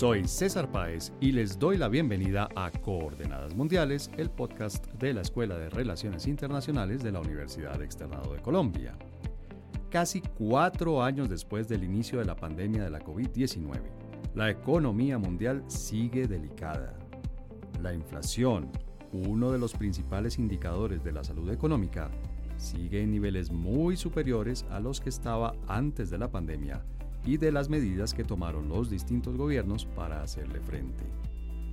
Soy César Páez y les doy la bienvenida a Coordenadas Mundiales, el podcast de la Escuela de Relaciones Internacionales de la Universidad Externado de Colombia. Casi cuatro años después del inicio de la pandemia de la COVID-19, la economía mundial sigue delicada. La inflación, uno de los principales indicadores de la salud económica, sigue en niveles muy superiores a los que estaba antes de la pandemia y de las medidas que tomaron los distintos gobiernos para hacerle frente.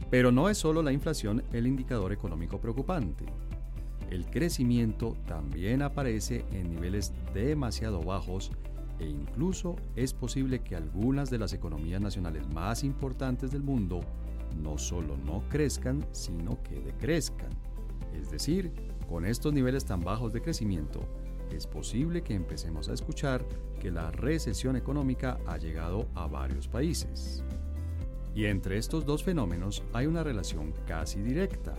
Pero no es solo la inflación el indicador económico preocupante. El crecimiento también aparece en niveles demasiado bajos e incluso es posible que algunas de las economías nacionales más importantes del mundo no solo no crezcan, sino que decrezcan. Es decir, con estos niveles tan bajos de crecimiento, es posible que empecemos a escuchar que la recesión económica ha llegado a varios países. Y entre estos dos fenómenos hay una relación casi directa.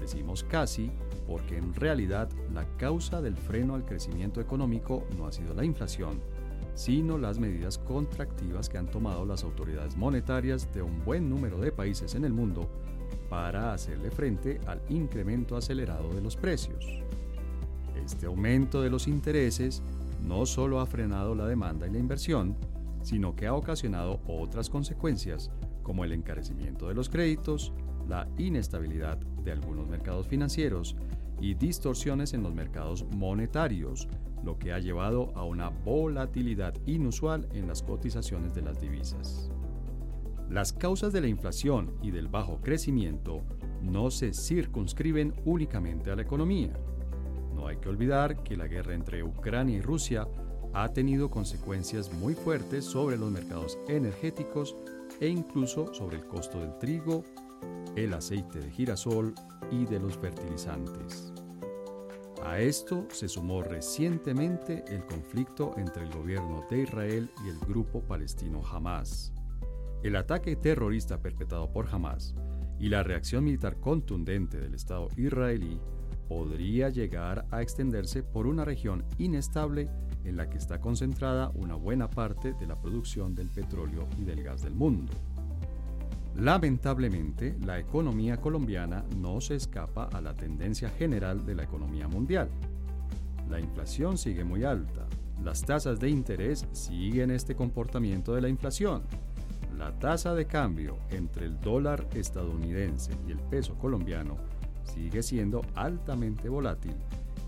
Decimos casi porque en realidad la causa del freno al crecimiento económico no ha sido la inflación, sino las medidas contractivas que han tomado las autoridades monetarias de un buen número de países en el mundo para hacerle frente al incremento acelerado de los precios. Este aumento de los intereses no solo ha frenado la demanda y la inversión, sino que ha ocasionado otras consecuencias como el encarecimiento de los créditos, la inestabilidad de algunos mercados financieros y distorsiones en los mercados monetarios, lo que ha llevado a una volatilidad inusual en las cotizaciones de las divisas. Las causas de la inflación y del bajo crecimiento no se circunscriben únicamente a la economía. Hay que olvidar que la guerra entre Ucrania y Rusia ha tenido consecuencias muy fuertes sobre los mercados energéticos e incluso sobre el costo del trigo, el aceite de girasol y de los fertilizantes. A esto se sumó recientemente el conflicto entre el gobierno de Israel y el grupo palestino Hamas. El ataque terrorista perpetrado por Hamas y la reacción militar contundente del Estado israelí podría llegar a extenderse por una región inestable en la que está concentrada una buena parte de la producción del petróleo y del gas del mundo. Lamentablemente, la economía colombiana no se escapa a la tendencia general de la economía mundial. La inflación sigue muy alta, las tasas de interés siguen este comportamiento de la inflación la tasa de cambio entre el dólar estadounidense y el peso colombiano sigue siendo altamente volátil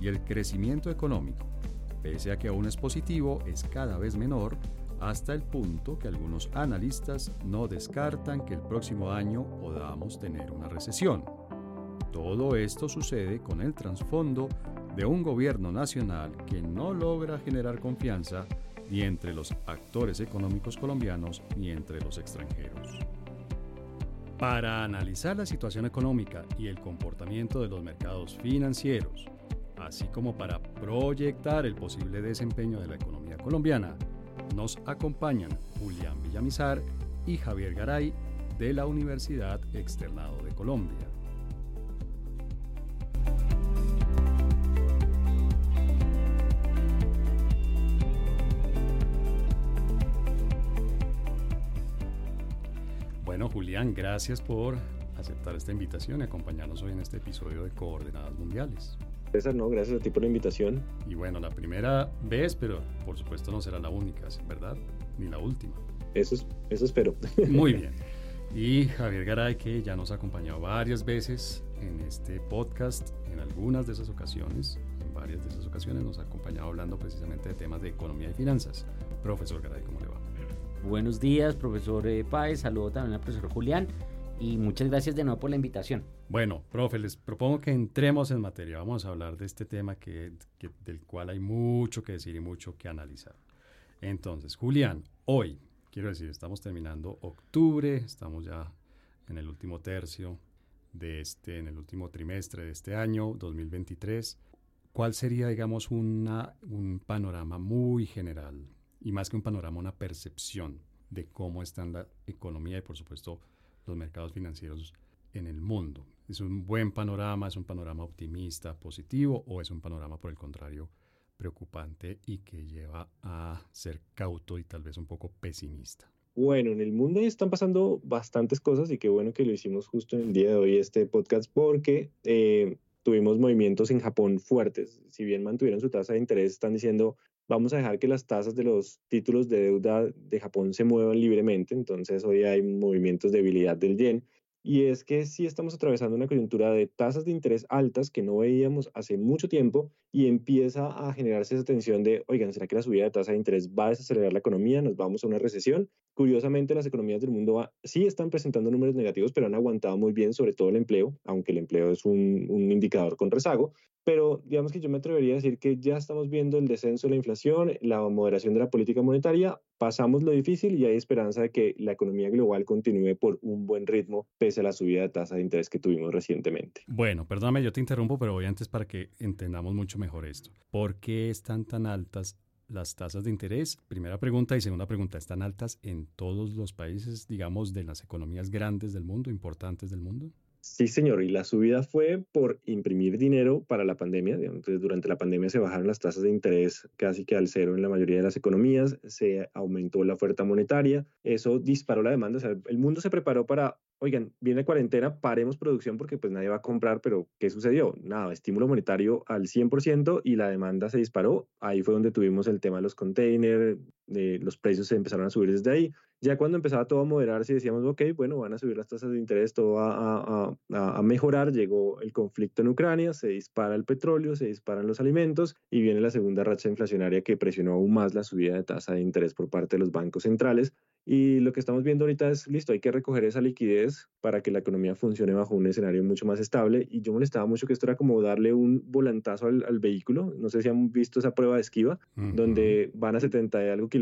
y el crecimiento económico, pese a que aún es positivo, es cada vez menor hasta el punto que algunos analistas no descartan que el próximo año podamos tener una recesión. Todo esto sucede con el trasfondo de un gobierno nacional que no logra generar confianza ni entre los actores económicos colombianos ni entre los extranjeros. Para analizar la situación económica y el comportamiento de los mercados financieros, así como para proyectar el posible desempeño de la economía colombiana, nos acompañan Julián Villamizar y Javier Garay de la Universidad Externado de Colombia. Bueno, Julián, gracias por aceptar esta invitación y acompañarnos hoy en este episodio de Coordenadas Mundiales. César, no, gracias a ti por la invitación. Y bueno, la primera vez, pero por supuesto no será la única, ¿verdad? Ni la última. Eso, eso espero. Muy bien. Y Javier Garay, que ya nos ha acompañado varias veces en este podcast, en algunas de esas ocasiones, en varias de esas ocasiones nos ha acompañado hablando precisamente de temas de economía y finanzas. Profesor Garay, ¿cómo le va? Buenos días, profesor eh, Páez. Saludo también al profesor Julián. Y muchas gracias de nuevo por la invitación. Bueno, profe, les propongo que entremos en materia. Vamos a hablar de este tema que, del cual hay mucho que decir y mucho que analizar. Entonces, Julián, hoy, quiero decir, estamos terminando octubre, estamos ya en el último tercio de este, en el último trimestre de este año, 2023. ¿Cuál sería, digamos, un panorama muy general y más que un panorama, una percepción de cómo están la economía y por supuesto los mercados financieros en el mundo. ¿Es un buen panorama, es un panorama optimista, positivo o es un panorama por el contrario preocupante y que lleva a ser cauto y tal vez un poco pesimista? Bueno, en el mundo están pasando bastantes cosas y qué bueno que lo hicimos justo en el día de hoy este podcast porque eh, tuvimos movimientos en Japón fuertes. Si bien mantuvieron su tasa de interés, están diciendo vamos a dejar que las tasas de los títulos de deuda de Japón se muevan libremente. Entonces hoy hay movimientos de debilidad del yen y es que sí estamos atravesando una coyuntura de tasas de interés altas que no veíamos hace mucho tiempo y empieza a generarse esa tensión de, oigan, ¿será que la subida de tasa de interés va a desacelerar la economía? ¿Nos vamos a una recesión? Curiosamente, las economías del mundo sí están presentando números negativos, pero han aguantado muy bien, sobre todo el empleo, aunque el empleo es un, un indicador con rezago pero digamos que yo me atrevería a decir que ya estamos viendo el descenso de la inflación, la moderación de la política monetaria, pasamos lo difícil y hay esperanza de que la economía global continúe por un buen ritmo pese a la subida de tasa de interés que tuvimos recientemente. Bueno, perdóname, yo te interrumpo, pero voy antes para que entendamos mucho mejor esto. ¿Por qué están tan altas las tasas de interés? Primera pregunta y segunda pregunta, ¿están altas en todos los países, digamos, de las economías grandes del mundo, importantes del mundo? Sí, señor, y la subida fue por imprimir dinero para la pandemia. Entonces, durante la pandemia se bajaron las tasas de interés casi que al cero en la mayoría de las economías, se aumentó la oferta monetaria, eso disparó la demanda, o sea, el mundo se preparó para oigan, viene cuarentena, paremos producción porque pues nadie va a comprar, pero ¿qué sucedió? Nada, estímulo monetario al 100% y la demanda se disparó. Ahí fue donde tuvimos el tema de los containers, de los precios se empezaron a subir desde ahí. Ya cuando empezaba todo a moderarse decíamos, ok, bueno, van a subir las tasas de interés, todo va a, a mejorar, llegó el conflicto en Ucrania, se dispara el petróleo, se disparan los alimentos y viene la segunda racha inflacionaria que presionó aún más la subida de tasa de interés por parte de los bancos centrales y lo que estamos viendo ahorita es, listo, hay que recoger esa liquidez para que la economía funcione bajo un escenario mucho más estable. Y yo molestaba mucho que esto era como darle un volantazo al, vehículo. No sé si han visto esa prueba de esquiva, donde van a 70 y algo kilómetros,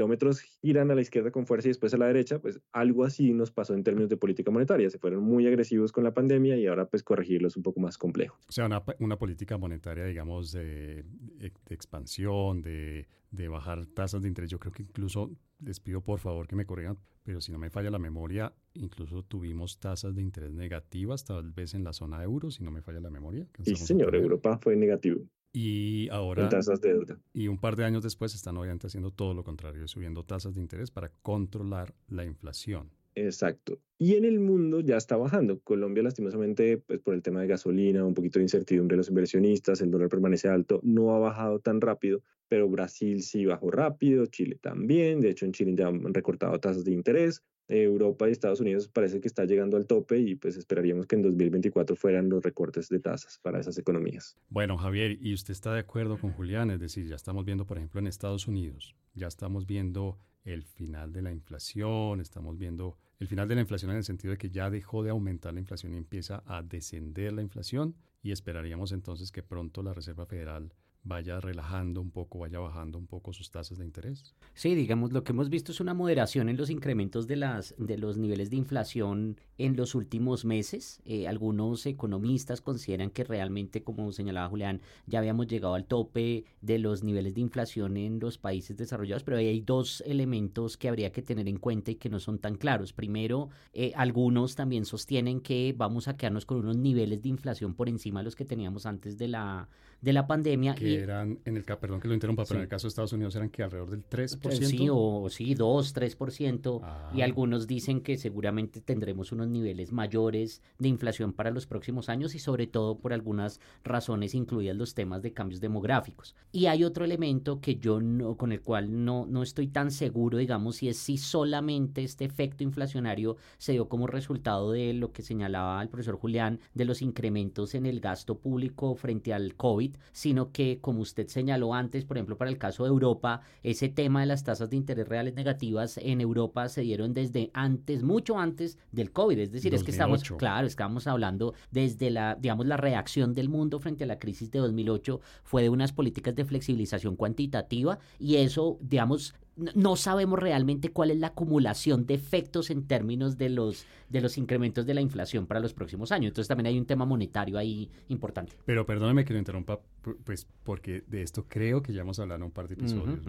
giran a la izquierda con fuerza y después a la derecha. Pues algo así nos pasó en términos de política monetaria. Se fueron muy agresivos con la pandemia y ahora pues corregirlo es un poco más complejo. O sea, una, una política monetaria, digamos, de, de expansión, de de bajar tasas de interés. Yo creo que incluso les pido por favor que me corrijan, pero si no me falla la memoria, incluso tuvimos tasas de interés negativas, tal vez en la zona euro, si no me falla la memoria. Sí, señor, Europa fue negativo. Y ahora, en tasas de deuda. Y un par de años después están obviamente haciendo todo lo contrario, subiendo tasas de interés para controlar la inflación. Exacto. Y en el mundo ya está bajando. Colombia, lastimosamente, pues por el tema de gasolina, un poquito de incertidumbre de los inversionistas, el dólar permanece alto, no ha bajado tan rápido, pero Brasil sí bajó rápido, Chile también. De hecho, en Chile ya han recortado tasas de interés. Europa y Estados Unidos parece que está llegando al tope y pues esperaríamos que en 2024 fueran los recortes de tasas para esas economías. Bueno, Javier, ¿y usted está de acuerdo con Julián? Es decir, ya estamos viendo, por ejemplo, en Estados Unidos, ya estamos viendo el final de la inflación, estamos viendo el final de la inflación en el sentido de que ya dejó de aumentar la inflación y empieza a descender la inflación y esperaríamos entonces que pronto la Reserva Federal vaya relajando un poco, vaya bajando un poco sus tasas de interés. Sí, digamos, lo que hemos visto es una moderación en los incrementos de, las, de los niveles de inflación en los últimos meses. Eh, algunos economistas consideran que realmente, como señalaba Julián, ya habíamos llegado al tope de los niveles de inflación en los países desarrollados, pero hay dos elementos que habría que tener en cuenta y que no son tan claros. Primero, eh, algunos también sostienen que vamos a quedarnos con unos niveles de inflación por encima de los que teníamos antes de la de la pandemia. Que eran, en el perdón que lo interrumpa, pero en el caso de Estados Unidos eran que alrededor del 3%. Sí, o sí, 2, 3%. Y ah. algunos dicen que seguramente tendremos unos niveles mayores de inflación para los próximos años y sobre todo por algunas razones incluidas los temas de cambios demográficos. Y hay otro elemento que yo no, con el cual no, no estoy tan seguro, digamos, y es si solamente este efecto inflacionario se dio como resultado de lo que señalaba el profesor Julián, de los incrementos en el gasto público frente al COVID sino que, como usted señaló antes, por ejemplo, para el caso de Europa, ese tema de las tasas de interés reales negativas en Europa se dieron desde antes, mucho antes del COVID. Es decir, es que estamos, claro, estamos hablando desde la, digamos, la reacción del mundo frente a la crisis de 2008 fue de unas políticas de flexibilización cuantitativa y eso, digamos, no sabemos realmente cuál es la acumulación de efectos en términos de los, de los incrementos de la inflación para los próximos años. Entonces también hay un tema monetario ahí importante. Pero perdóneme que lo interrumpa, pues porque de esto creo que ya hemos hablado en un par de episodios,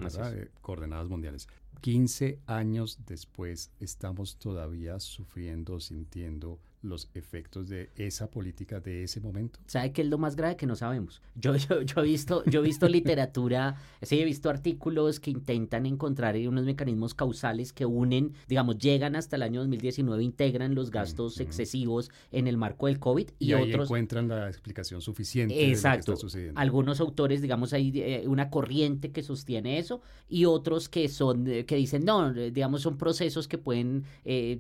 coordenadas mundiales. 15 años después estamos todavía sufriendo, sintiendo los efectos de esa política de ese momento? ¿Sabe qué es lo más grave que no sabemos? Yo, yo, yo he visto, yo he visto literatura, sí, he visto artículos que intentan encontrar unos mecanismos causales que unen, digamos, llegan hasta el año 2019, integran los gastos excesivos en el marco del COVID y, ahí otros encuentran la explicación suficiente. Exacto. Algunos autores, digamos, hay eh, una corriente que sostiene eso y otros que son eh, que dicen no, eh, digamos, son procesos que pueden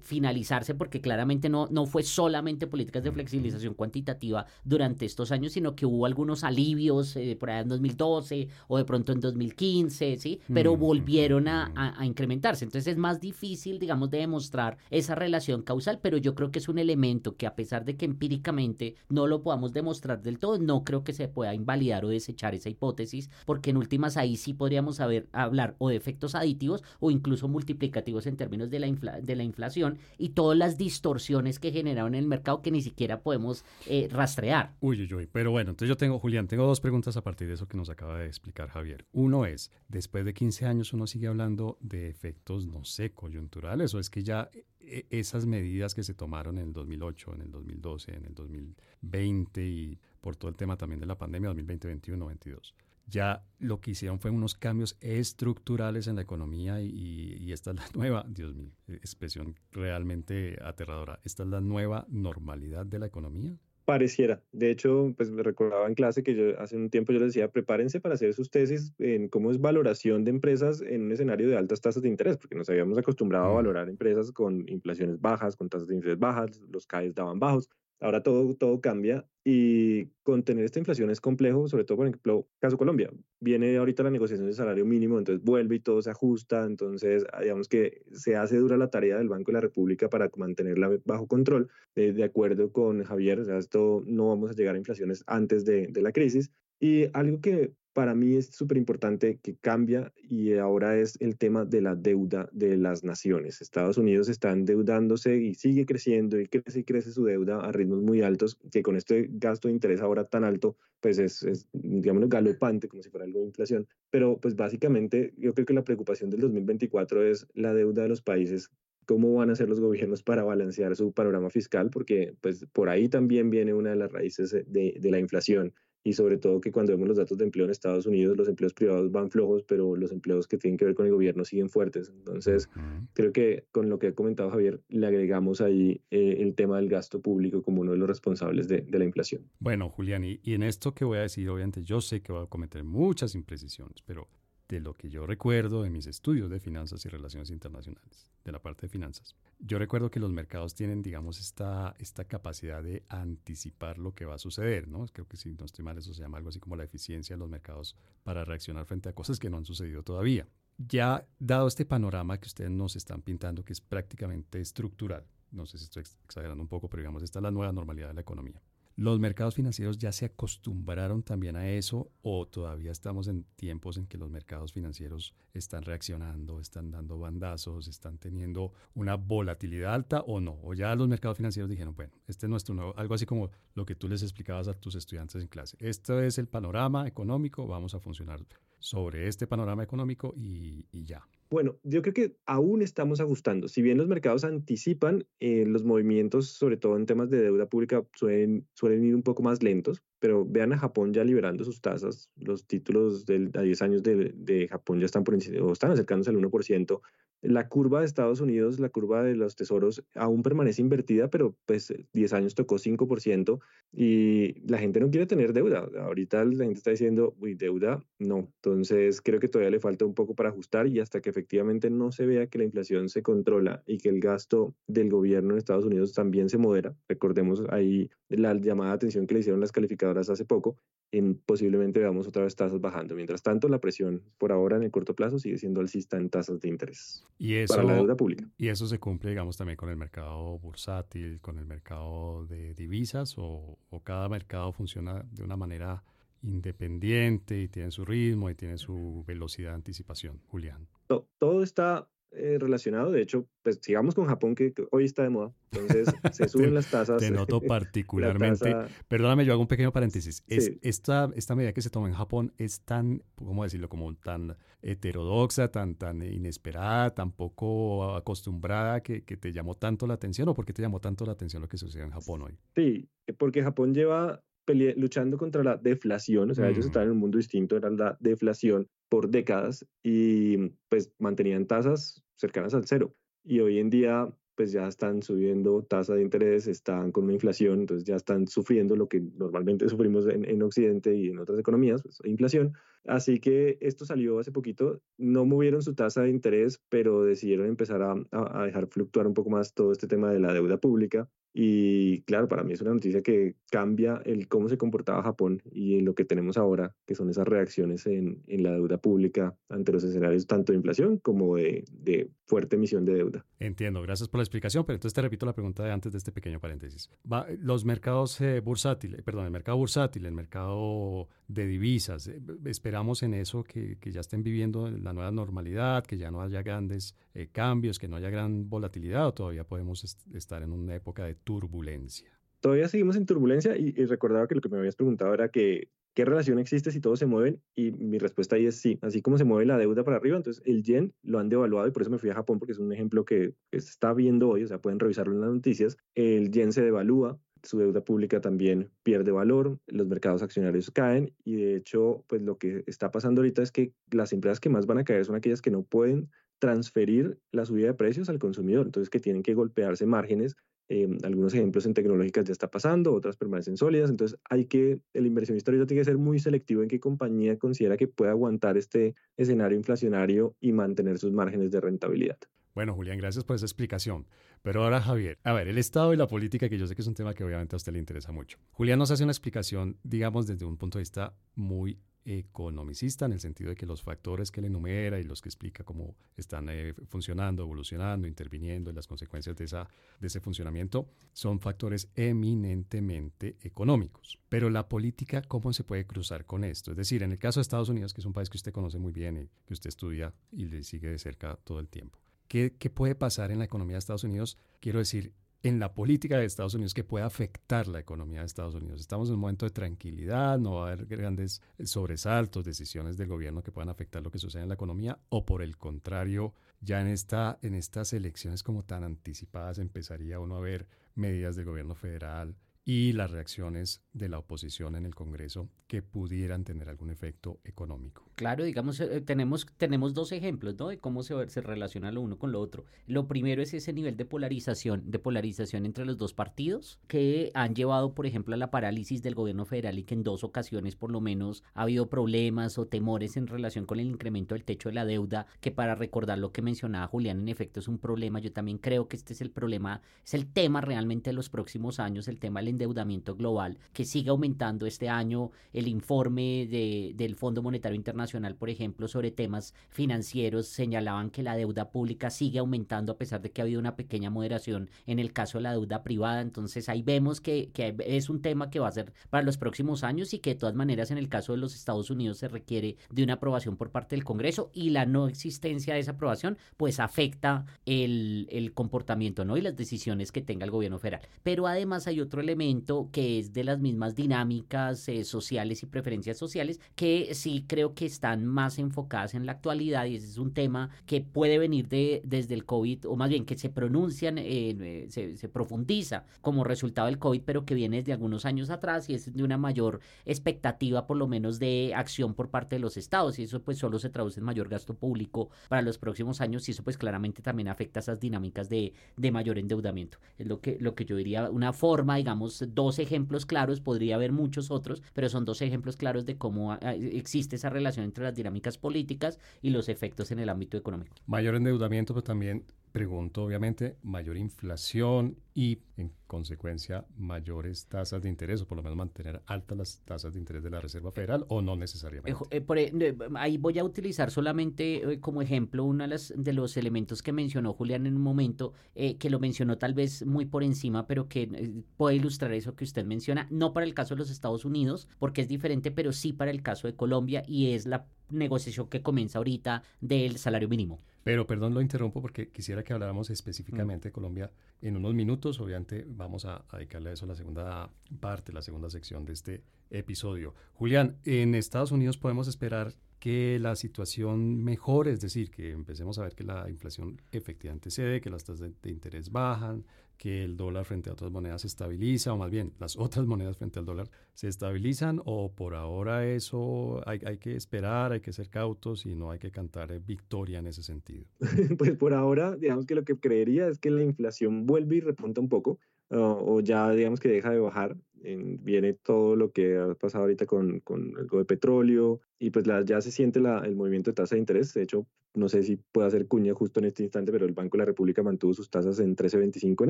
finalizarse porque claramente no no fue solamente políticas de flexibilización cuantitativa durante estos años, sino que hubo algunos alivios por allá en 2012 o de pronto en 2015, sí, pero volvieron a, a incrementarse. Entonces es más difícil, digamos, de demostrar esa relación causal, pero yo creo que es un elemento que a pesar de que empíricamente no lo podamos demostrar del todo, no creo que se pueda invalidar o desechar esa hipótesis, porque en últimas ahí sí podríamos saber, hablar o de efectos aditivos o incluso multiplicativos en términos de la, de la inflación y todas las distorsiones que generaron en el mercado que ni siquiera podemos eh, rastrear. Uy, uy, uy. Pero bueno, entonces yo tengo, Julián, tengo dos preguntas a partir de eso que nos acaba de explicar Javier. Uno es, después de 15 años uno sigue hablando de efectos, no sé, coyunturales, o es que ya e, esas medidas que se tomaron en el 2008, en el 2012, en el 2020 y por todo el tema también de la pandemia 2020, 2021, 2022. Ya lo que hicieron fue unos cambios estructurales en la economía y, y, esta es la nueva, Dios mío, expresión realmente aterradora, esta es la nueva normalidad de la economía. Pareciera. De hecho, pues me recordaba en clase que yo hace un tiempo yo les decía, prepárense para hacer sus tesis en cómo es valoración de empresas en un escenario de altas tasas de interés, porque nos habíamos acostumbrado a valorar empresas con inflaciones bajas, con tasas de interés bajas, los CAEs daban bajos. Ahora todo, todo cambia y contener esta inflación es complejo, sobre todo, por ejemplo, caso Colombia. Viene ahorita la negociación del salario mínimo, entonces vuelve y todo se ajusta, entonces ah, digamos que se hace dura la tarea del Banco de la República para mantenerla bajo control. de acuerdo con Javier, o sea, esto no vamos a llegar a inflaciones antes de, de la crisis. Y algo que para mí es súper importante que cambia y ahora es el tema de la deuda de las naciones. Estados Unidos está endeudándose y sigue creciendo y crece y crece su deuda a ritmos muy altos, que con este gasto de interés ahora tan alto, pues es, es digamos, galopante, como si fuera algo de inflación. Pero pues básicamente yo creo que la preocupación del 2024 es la deuda de los países cómo van a hacer los gobiernos para balancear su panorama fiscal, porque pues por ahí también viene una de las raíces de, de la inflación y sobre todo que cuando vemos los datos de empleo en Estados Unidos, los empleos privados van flojos, pero los empleos que tienen que ver con el gobierno siguen fuertes. Entonces, creo que con lo que ha comentado Javier, le agregamos ahí eh, el tema del gasto público como uno de los responsables de, de la inflación. Bueno, Julián, y, y, en esto que voy a decir, obviamente yo sé que voy a cometer muchas imprecisiones, pero de lo que yo recuerdo de mis estudios de finanzas y relaciones internacionales, de la parte de finanzas. Yo recuerdo que los mercados tienen, digamos, esta, esta capacidad de anticipar lo que va a suceder, ¿no? Creo que si no estoy mal, eso se llama algo así como la eficiencia de los mercados para reaccionar frente a cosas que no han sucedido todavía. Ya dado este panorama que ustedes nos están pintando, que es prácticamente estructural, no sé si estoy exagerando un poco, pero digamos, esta es la nueva normalidad de la economía. ¿Los mercados financieros ya se acostumbraron también a eso o todavía estamos en tiempos en que los mercados financieros están reaccionando, están dando bandazos, están teniendo una volatilidad alta o no? O ya los mercados financieros dijeron, bueno, este es nuestro nuevo, algo así como lo que tú les explicabas a tus estudiantes en clase. Este es el panorama económico, vamos a funcionar sobre este panorama económico y, y ya. Bueno, yo creo que aún estamos ajustando. Si bien los mercados anticipan, eh, los movimientos, sobre todo en temas de deuda pública, suelen, suelen ir un poco más lentos, pero vean a Japón ya liberando sus tasas. Los títulos de, a 10 años de, de, Japón ya están por o están acercándose al 1%. La curva de Estados Unidos, la curva de los tesoros, aún permanece invertida, pero pues 10 años tocó 5% y la gente no quiere tener deuda. Ahorita la gente está diciendo, uy, deuda, no. Entonces creo que todavía le falta un poco para ajustar y hasta que efectivamente no se vea que la inflación se controla y que el gasto del gobierno en Estados Unidos también se modera. Recordemos ahí la llamada atención que le hicieron las calificadoras hace poco, en posiblemente veamos otra vez tasas bajando. Mientras tanto, la presión por ahora en el corto plazo sigue siendo alcista en tasas de interés y eso, para la deuda pública. Y eso se cumple, digamos, también con el mercado bursátil, con el mercado de divisas o, o cada mercado funciona de una manera independiente y tiene su ritmo y tiene su velocidad de anticipación, Julián. Todo está eh, relacionado. De hecho, pues sigamos con Japón, que, hoy está de moda. Entonces, se suben las tasas. Te noto particularmente. Perdóname, yo hago un pequeño paréntesis. Es, esta, esta medida que se toma en Japón es tan, ¿cómo decirlo? Como tan heterodoxa, tan, tan inesperada, tan poco acostumbrada que, que te llamó tanto la atención. ¿O por qué te llamó tanto la atención lo que sucede en Japón hoy? Sí, porque Japón lleva luchando contra la deflación, o sea, ellos estaban en un mundo distinto, era la deflación por décadas y pues mantenían tasas cercanas al cero. Y hoy en día pues ya están subiendo tasa de interés, están con una inflación, entonces ya están sufriendo lo que normalmente sufrimos en, en Occidente y en otras economías, pues, inflación. Así que esto salió hace poquito, no movieron su tasa de interés, pero decidieron empezar a, a dejar fluctuar un poco más todo este tema de la deuda pública y claro, para mí es una noticia que cambia el cómo se comportaba Japón y lo que tenemos ahora, que son esas reacciones en, en la deuda pública ante los escenarios tanto de inflación como de, de, fuerte emisión de deuda. Entiendo, gracias por la explicación, pero entonces te repito la pregunta de antes de este pequeño paréntesis. Va, los mercados eh, bursátiles, perdón, el mercado bursátil, el mercado de divisas, eh, esperamos en eso que, que, ya estén viviendo la nueva normalidad, que ya no haya grandes eh, cambios, que no haya gran volatilidad o todavía podemos estar en una época de turbulencia. Todavía seguimos en turbulencia y, recordaba que lo que me habías preguntado era que qué relación existe si todos se mueven y mi respuesta ahí es sí, así como se mueve la deuda para arriba, entonces el yen lo han devaluado y por eso me fui a Japón porque es un ejemplo que, se está viendo hoy, o sea, pueden revisarlo en las noticias, el yen se devalúa, su deuda pública también pierde valor, los mercados accionarios caen y de hecho, pues lo que está pasando ahorita es que las empresas que más van a caer son aquellas que no pueden transferir la subida de precios al consumidor, entonces que tienen que golpearse márgenes Em, algunos ejemplos en tecnológicas ya está pasando, otras permanecen sólidas. Entonces, hay que, el inversionista ahorita tiene que ser muy selectivo en qué compañía considera que puede aguantar este escenario inflacionario y mantener sus márgenes de rentabilidad. Bueno, Julián, gracias por esa explicación. Pero ahora, Javier, a ver, el Estado y la política, que yo sé que es un tema que obviamente a usted le interesa mucho. Julián nos hace una explicación, digamos, desde un punto de vista muy economicista en el sentido de que los factores que él enumera y los que explica cómo están eh, funcionando, evolucionando, interviniendo en las consecuencias de, esa, de ese funcionamiento son factores eminentemente económicos. Pero la política, ¿cómo se puede cruzar con esto? Es decir, en el caso de Estados Unidos, que es un país que usted conoce muy bien y que usted estudia y le sigue de cerca todo el tiempo. ¿Qué, qué puede pasar en la economía de Estados Unidos? Quiero decir, en la política de Estados Unidos que pueda afectar la economía de Estados Unidos. Estamos en un momento de tranquilidad, no va a haber grandes sobresaltos, decisiones del gobierno que puedan afectar lo que sucede en la economía, o por el contrario, ya en, esta, en estas elecciones como tan anticipadas empezaría uno a ver medidas del gobierno federal y las reacciones de la oposición en el Congreso que pudieran tener algún efecto económico. Claro, digamos, eh, tenemos, tenemos dos ejemplos ¿no? de cómo se, se relaciona lo uno con lo otro. Lo primero es ese nivel de polarización, de polarización entre los dos partidos que han llevado, por ejemplo, a la parálisis del gobierno federal y que en dos ocasiones por lo menos ha habido problemas o temores en relación con el incremento del techo de la deuda, que para recordar lo que mencionaba Julián, en efecto es un problema. Yo también creo que este es el problema, es el tema realmente de los próximos años, el tema del endeudamiento global que sigue aumentando este año. El informe de, del Fondo Monetario Internacional, por ejemplo, sobre temas financieros señalaban que la deuda pública sigue aumentando a pesar de que ha habido una pequeña moderación en el caso de la deuda privada. Entonces ahí vemos que, que es un tema que va a ser para los próximos años y que de todas maneras en el caso de los Estados Unidos se requiere de una aprobación por parte del Congreso y la no existencia de esa aprobación pues afecta el, el comportamiento ¿no? y las decisiones que tenga el gobierno federal. Pero además hay otro elemento que es de las mismas dinámicas eh, sociales y preferencias sociales que sí creo que están más enfocadas en la actualidad y ese es un tema que puede venir de, desde el COVID o más bien que se pronuncian, eh, se, se, profundiza como resultado del COVID pero que viene desde algunos años atrás y es de una mayor expectativa por lo menos de acción por parte de los estados y eso pues solo se traduce en mayor gasto público para los próximos años y eso pues claramente también afecta esas dinámicas de, de mayor endeudamiento. Es lo que, lo que yo diría una forma digamos dos ejemplos claros, podría haber muchos otros, pero son dos ejemplos claros de cómo ah, existe esa relación entre las dinámicas políticas y los efectos en el ámbito económico. Mayor endeudamiento, pero también pregunto, obviamente, mayor inflación y, en consecuencia, mayores tasas de interés, o por lo menos mantener altas las tasas de interés de la Reserva Federal, o no necesariamente. Eh, eh, ahí voy a utilizar solamente eh, como ejemplo uno de, de, los elementos que mencionó Julián en un momento, que lo mencionó tal vez muy por encima, pero que puede ilustrar eso que usted menciona, no para el caso de los Estados Unidos, porque es diferente, pero sí para el caso de Colombia, y es la negociación que comienza ahorita del salario mínimo. Pero perdón, lo interrumpo porque quisiera que habláramos específicamente de Colombia en unos minutos. Obviamente vamos a, dedicarle a eso la segunda parte, la segunda sección de este episodio. Julián, en Estados Unidos podemos esperar que la situación mejore, es decir, que empecemos a ver que la inflación efectivamente cede, que las tasas de interés bajan, que el dólar frente a otras monedas se estabiliza, o más bien las otras monedas frente al dólar se estabilizan, o por ahora eso hay, hay que esperar, hay que ser cautos y no hay que cantar victoria en ese sentido? pues por ahora, digamos que lo que creería es que la inflación vuelve y repunta un poco, o ya digamos que deja de bajar. viene todo lo que ha pasado ahorita con, con algo de petróleo y pues ya se siente la, el movimiento de tasa de interés. De hecho, no sé si puede hacer cuña justo en este instante, pero el Banco de la República mantuvo sus tasas en 13.25 en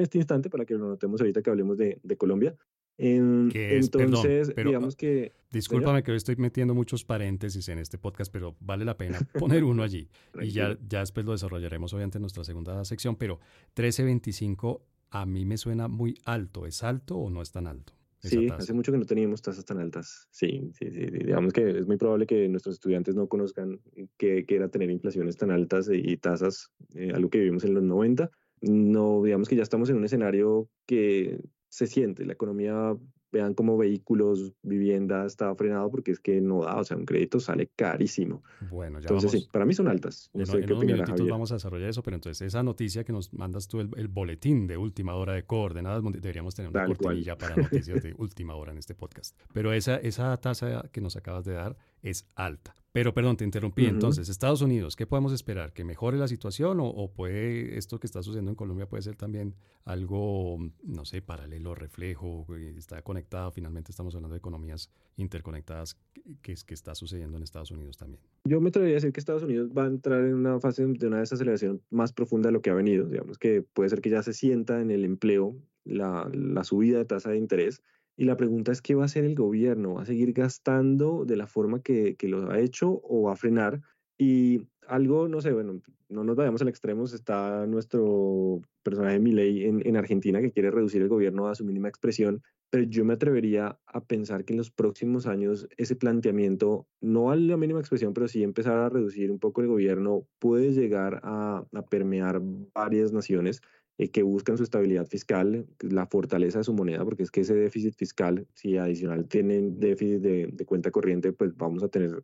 este instante para que lo notemos ahorita que hablemos de, de Colombia. entonces, digamos que... Discúlpame que hoy estoy metiendo muchos paréntesis en este podcast, pero vale la pena poner uno allí. y ya, ya después lo desarrollaremos obviamente en nuestra segunda sección, pero 13.25 a mí me suena muy alto. ¿Es alto o no es tan alto? Sí, hace mucho que no teníamos tasas tan altas. Sí, sí, sí. Digamos que es muy probable que nuestros estudiantes no conozcan qué, era tener inflaciones tan altas y tasas, eh, algo que vivimos en los 90. No, digamos que ya estamos en un escenario que se siente. La economía vean cómo vehículos, vivienda está frenado porque es que no da, o sea, un crédito sale carísimo. Bueno, ya entonces sí, para mí son altas. No sé en vamos a desarrollar eso, pero entonces esa noticia que nos mandas tú, el, boletín de última hora de coordenadas, deberíamos tener una cortinilla para noticias de última hora en este podcast. Pero esa, esa tasa que nos acabas de dar es alta. Pero perdón, te interrumpí. Entonces, Estados Unidos, ¿qué podemos esperar? ¿Que mejore la situación o, puede esto que está sucediendo en Colombia puede ser también algo, no sé, paralelo, reflejo, está conectado? Finalmente estamos hablando de economías interconectadas que, que está sucediendo en Estados Unidos también. Yo me atrevería a decir que Estados Unidos va a entrar en una fase de una desaceleración más profunda de lo que ha venido. Digamos que puede ser que ya se sienta en el empleo la, la subida de tasa de interés y la pregunta es, ¿qué va a hacer el gobierno? ¿Va a seguir gastando de la forma que, que lo ha hecho o va a frenar? Y algo, no sé, bueno, no nos vayamos al extremo, está nuestro personaje Milei en, en Argentina que quiere reducir el gobierno a su mínima expresión, pero yo me atrevería a pensar que en los próximos años ese planteamiento, no a la mínima expresión, pero sí empezar a reducir un poco el gobierno, puede llegar a, a permear varias naciones eh, que buscan su estabilidad fiscal, la fortaleza de su moneda, porque es que ese déficit fiscal, si adicional tienen déficit de, cuenta corriente, pues vamos a tener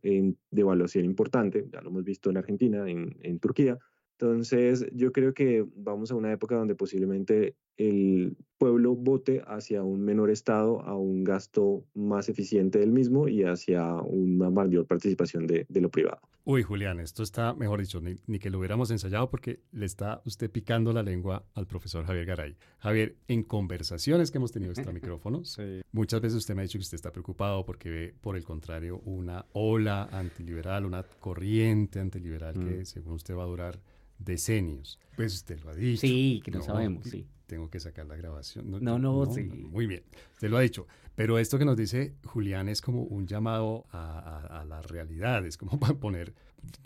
devaluación importante, ya lo hemos visto en Argentina, en, en Turquía. Entonces, yo creo que vamos a una época donde posiblemente el pueblo vote hacia un menor Estado, a un gasto más eficiente del mismo y hacia una mayor participación de, lo privado. Uy, Julián, esto está, mejor dicho, ni, que lo hubiéramos ensayado porque le está usted picando la lengua al profesor Javier Garay. Javier, en conversaciones que hemos tenido estos micrófonos, muchas veces usted me ha dicho que usted está preocupado porque ve, por el contrario, una ola antiliberal, una corriente antiliberal que, mm. según usted, va a durar decenios. Pues usted lo ha dicho. Sí, que no, sabemos, sí. Tengo que sacar la grabación. No, no, sí. muy bien, usted lo ha dicho. Pero esto que nos dice Julián es como un llamado a, la realidad, es como para poner,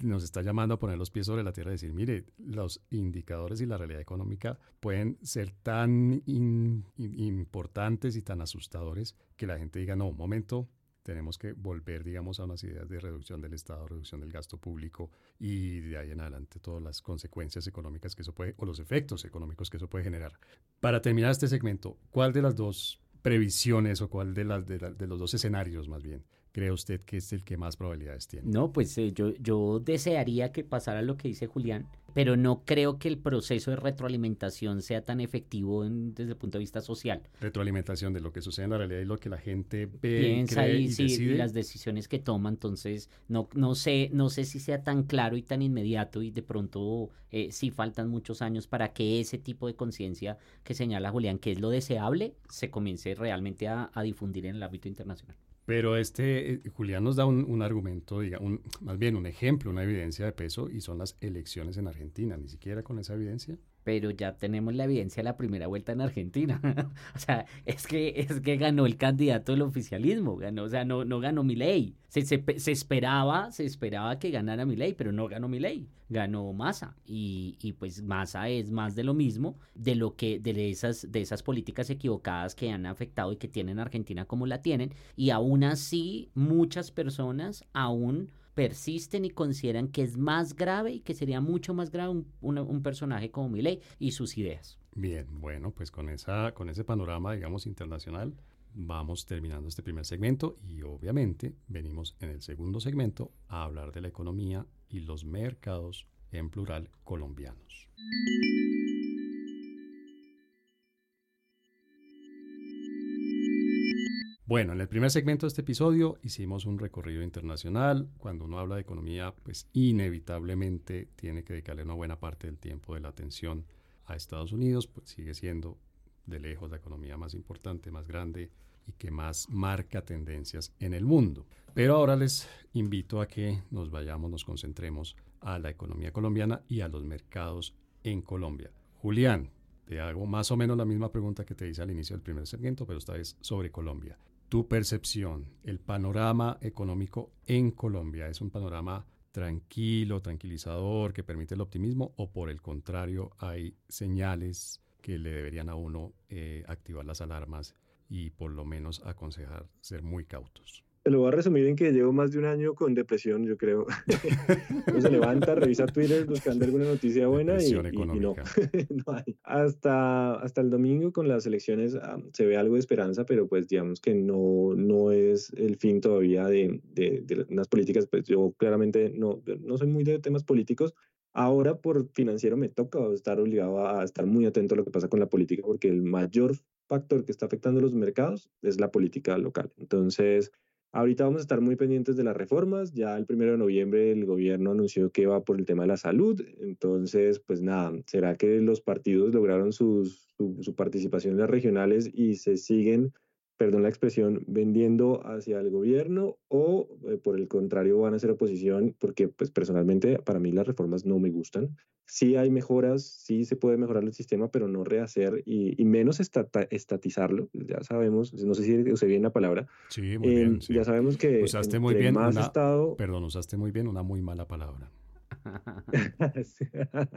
nos está llamando a poner los pies sobre la tierra y decir, mire, los indicadores y la realidad económica pueden ser tan importantes y tan asustadores que la gente diga, no, un momento, tenemos que volver, digamos, a unas ideas de reducción del Estado, reducción del gasto público y de ahí en adelante todas las consecuencias económicas que eso puede, o los efectos económicos que eso puede generar. Para terminar este segmento, ¿cuál de las dos previsiones o cuál de, las, de, de los dos escenarios más bien cree usted que es el que más probabilidades tiene? No, pues eh, yo, yo desearía que pasara lo que dice Julián, pero no creo que el proceso de retroalimentación sea tan efectivo desde el punto de vista social. Retroalimentación de lo que sucede en la realidad y lo que la gente ve, piensa y, y, las decisiones que toma. Entonces, no, no, sé, no sé si sea tan claro y tan inmediato y de pronto eh, sí faltan muchos años para que ese tipo de conciencia que señala Julián, que es lo deseable, se comience realmente a difundir en el ámbito internacional. Pero este, eh, Julián nos da un, argumento, diga, un, más bien un ejemplo, una evidencia de peso, y son las elecciones en Argentina. Ni siquiera con esa evidencia pero ya tenemos la evidencia de la primera vuelta en Argentina. o sea, es que, es que ganó el candidato del oficialismo, ganó, o sea, no, no ganó mi ley. Se, se, esperaba, se esperaba que ganara mi ley, pero no ganó mi ley, ganó Massa. Y, y, pues Massa es más de lo mismo, de lo que, de esas, de esas políticas equivocadas que han afectado y que tienen Argentina como la tienen. Y aún así, muchas personas aún persisten y consideran que es más grave y que sería mucho más grave un, personaje como Milei y sus ideas. Bien, bueno, pues con, esa, con ese panorama, digamos, internacional, vamos terminando este primer segmento y obviamente venimos en el segundo segmento a hablar de la economía y los mercados en plural colombianos. Bueno, en el primer segmento de este episodio hicimos un recorrido internacional. Cuando uno habla de economía, pues inevitablemente tiene que dedicarle una buena parte del tiempo de la atención a Estados Unidos, pues sigue siendo de lejos la economía más importante, más grande y que más marca tendencias en el mundo. Pero ahora les invito a que nos vayamos, nos concentremos a la economía colombiana y a los mercados en Colombia. Julián, te hago más o menos la misma pregunta que te hice al inicio del primer segmento, pero esta vez sobre Colombia tu percepción, el panorama económico en Colombia es un panorama tranquilo, tranquilizador, que permite el optimismo o por el contrario hay señales que le deberían a uno eh, activar las alarmas y por lo menos aconsejar ser muy cautos? Te lo voy a resumir en que llevo más de un año con depresión, yo creo. Uno se levanta, revisa Twitter buscando alguna noticia buena y, no, no hay. Hasta, hasta el domingo con las elecciones ah, se ve algo de esperanza, pero pues digamos que no, no es el fin todavía de, de, de unas políticas. Pues yo claramente no, no soy muy de temas políticos, Ahora por financiero me toca estar obligado a estar muy atento a lo que pasa con la política porque el mayor factor que está afectando los mercados es la política local. Entonces, Ahorita vamos a estar muy pendientes de las reformas. Ya el primero de noviembre el gobierno anunció que va por el tema de la salud. Entonces, pues nada, ¿será que los partidos lograron su, su participación en las regionales y se siguen perdón la expresión, vendiendo hacia el gobierno o eh, por el contrario van a ser oposición porque pues personalmente para mí las reformas no me gustan. Sí hay mejoras, sí se puede mejorar el sistema, pero no rehacer y, menos estatizarlo. Ya sabemos, no sé si usé bien la palabra. Sí, muy bien. Em, ya sabemos que usaste muy bien más estado... Perdón, usaste muy bien una muy mala palabra.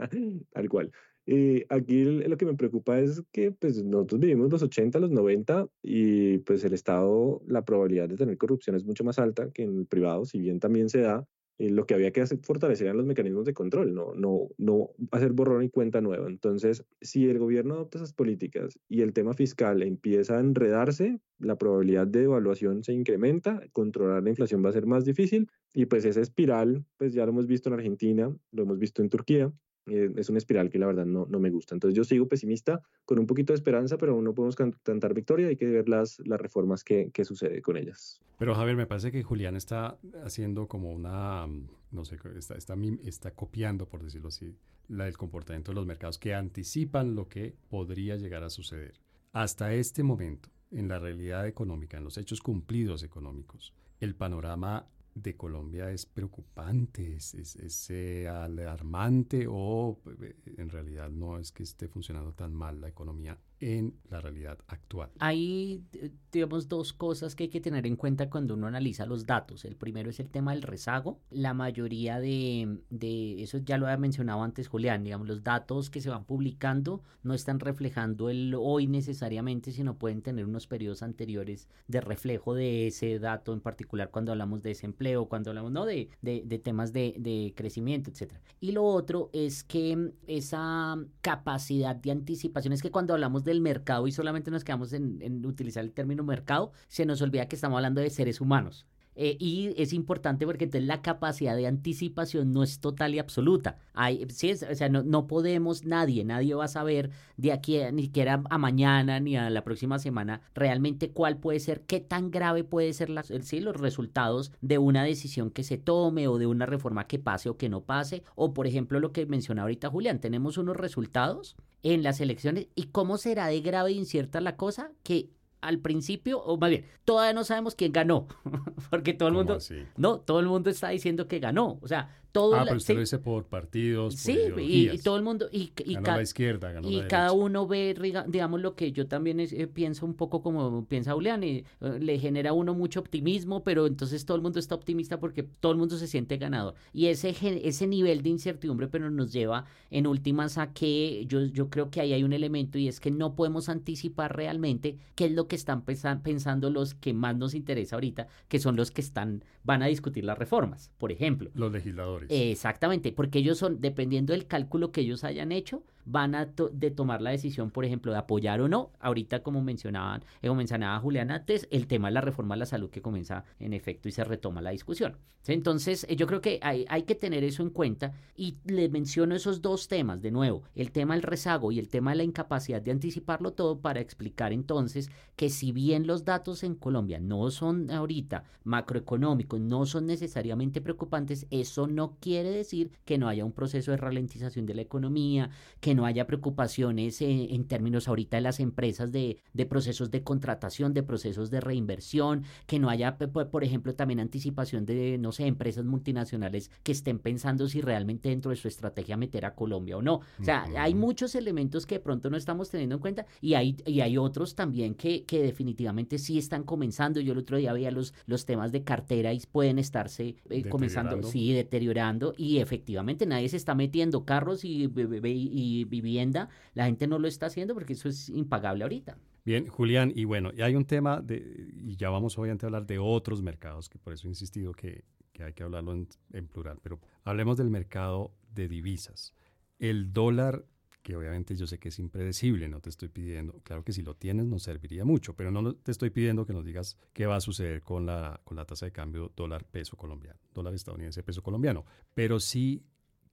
Tal cual. Y aquí lo que me preocupa es que pues, nosotros vivimos los 80, los 90 y pues el Estado, la probabilidad de tener corrupción es mucho más alta que en el privado, si bien también se da, y lo que había que hacer, fortalecer los mecanismos de control, no, no, no hacer borrón y cuenta nueva. Entonces, si el gobierno adopta esas políticas y el tema fiscal empieza a enredarse, la probabilidad de evaluación se incrementa, controlar la inflación va a ser más difícil y pues esa espiral, pues ya lo hemos visto en Argentina, lo hemos visto en Turquía, eh, es una espiral que la verdad no, no me gusta. Entonces yo sigo pesimista, con un poquito de esperanza, pero no podemos cantar victoria, hay que ver las, las reformas que, que sucede con ellas. Pero Javier, me parece que Julián está haciendo como una, no sé, está, está, está copiando, por decirlo así, del comportamiento de los mercados que anticipan lo que podría llegar a suceder. Hasta este momento, en la realidad económica, en los hechos cumplidos económicos, el panorama de Colombia es preocupante, es, es, eh, alarmante o eh, en realidad no es que esté funcionando tan mal la economía en la realidad actual. Hay, digamos, dos cosas que hay que tener en cuenta cuando uno analiza los datos. El primero es el tema del rezago. La mayoría de, de eso ya lo había mencionado antes Julián, digamos, los datos que se van publicando no están reflejando el hoy necesariamente, sino pueden tener unos periodos anteriores de reflejo de ese dato en particular cuando hablamos de desempleo, cuando hablamos ¿no? de, de, temas de, de crecimiento, etc. Y lo otro es que esa capacidad de anticipación es que cuando hablamos de el mercado y solamente nos quedamos en, utilizar el término mercado, se nos olvida que estamos hablando de seres humanos. Eh, y es importante porque entonces la capacidad de anticipación no es total y absoluta. Hay, sí o sea, no, no, podemos, nadie, nadie va a saber de aquí ni siquiera a mañana ni a la próxima semana realmente cuál puede ser, qué tan grave puede ser la, sí, los resultados de una decisión que se tome o de una reforma que pase o que no pase. O por ejemplo lo que menciona ahorita Julián, tenemos unos resultados en las elecciones y cómo será de grave e incierta la cosa que al principio, o más bien, todavía no sabemos quién ganó, porque todo el mundo, no, todo el mundo está diciendo que ganó, o sea, todo ah, pero usted lo dice por partidos, Sí, y, todo el mundo... Y, y la izquierda, Y cada uno ve, digamos, lo que yo también eh, pienso un poco como piensa Julián, y, eh, le genera a uno mucho optimismo, pero entonces todo el mundo está optimista porque todo el mundo se siente ganado. Y ese, ese nivel de incertidumbre pero nos lleva en últimas a que yo, yo creo que ahí hay un elemento y es que no podemos anticipar realmente qué es lo que están pensando los que más nos interesa ahorita, que son los que están, van a discutir las reformas, por ejemplo. Los legisladores. Exactamente, porque ellos son, dependiendo del cálculo que ellos hayan hecho, van a de tomar la decisión, por ejemplo, de apoyar o no. Ahorita, como mencionaban, eh, mencionaba Julián antes, el tema de la reforma a la salud que comienza en efecto y se retoma la discusión. Entonces, eh, yo creo que hay, que tener eso en cuenta y le menciono esos dos temas de nuevo, el tema del rezago y el tema de la incapacidad de anticiparlo todo para explicar entonces que si bien los datos en Colombia no son ahorita macroeconómicos, no son necesariamente preocupantes, eso no quiere decir que no haya un proceso de ralentización de la economía, que no haya preocupaciones en, términos ahorita de las empresas de, de, procesos de contratación, de procesos de reinversión, que no haya, por ejemplo, también anticipación de, no sé, empresas multinacionales que estén pensando si realmente dentro de su estrategia meter a Colombia o no. O sea, hay muchos elementos que de pronto no estamos teniendo en cuenta y hay, y hay otros también que, que definitivamente sí están comenzando. Yo el otro día veía los, los temas de cartera y pueden estarse eh, comenzando, sí, deteriorando y efectivamente nadie se está metiendo carros y, y vivienda, la gente no lo está haciendo porque eso es impagable ahorita. Bien, Julián, y bueno, hay un tema, de, y ya vamos obviamente a hablar de otros mercados, que por eso he insistido que, que hay que hablarlo en, en, plural, pero hablemos del mercado de divisas. El dólar, que obviamente yo sé que es impredecible, no te estoy pidiendo, claro que si lo tienes nos serviría mucho, pero no te estoy pidiendo que nos digas qué va a suceder con la, con la tasa de cambio dólar-peso colombiano, dólar estadounidense-peso colombiano, pero sí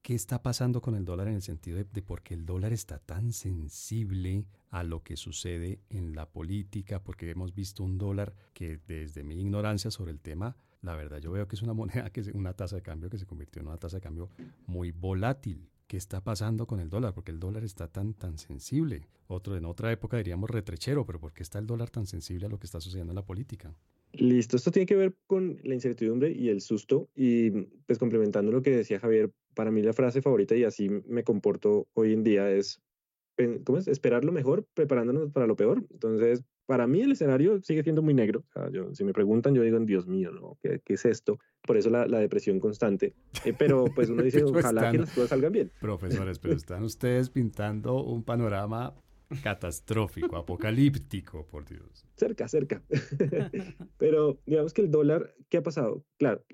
¿Qué está pasando con el dólar en el sentido de, por qué el dólar está tan sensible a lo que sucede en la política? Porque hemos visto un dólar que desde mi ignorancia sobre el tema, la verdad yo veo que es una moneda, que es una tasa de cambio que se convirtió en una tasa de cambio muy volátil. ¿Qué está pasando con el dólar? Porque el dólar está tan, tan sensible. Otro, en otra época diríamos retrechero, pero ¿por qué está el dólar tan sensible a lo que está sucediendo en la política? Listo, esto tiene que ver con la incertidumbre y el susto y pues complementando lo que decía Javier, para mí la frase favorita y así me comporto hoy en día es, ¿cómo es? Esperar lo mejor preparándonos para lo peor. Entonces, para mí el escenario sigue siendo muy negro. yo, si me preguntan, yo digo, Dios mío, ¿no? ¿Qué, qué es esto? Por eso la, la depresión constante. Eh, pero pues uno dice, ojalá que las cosas salgan bien. Profesores, pero están ustedes pintando un panorama catastrófico, apocalíptico, por Dios. Cerca, cerca. Pero digamos que el dólar, ¿qué ha pasado? Claro,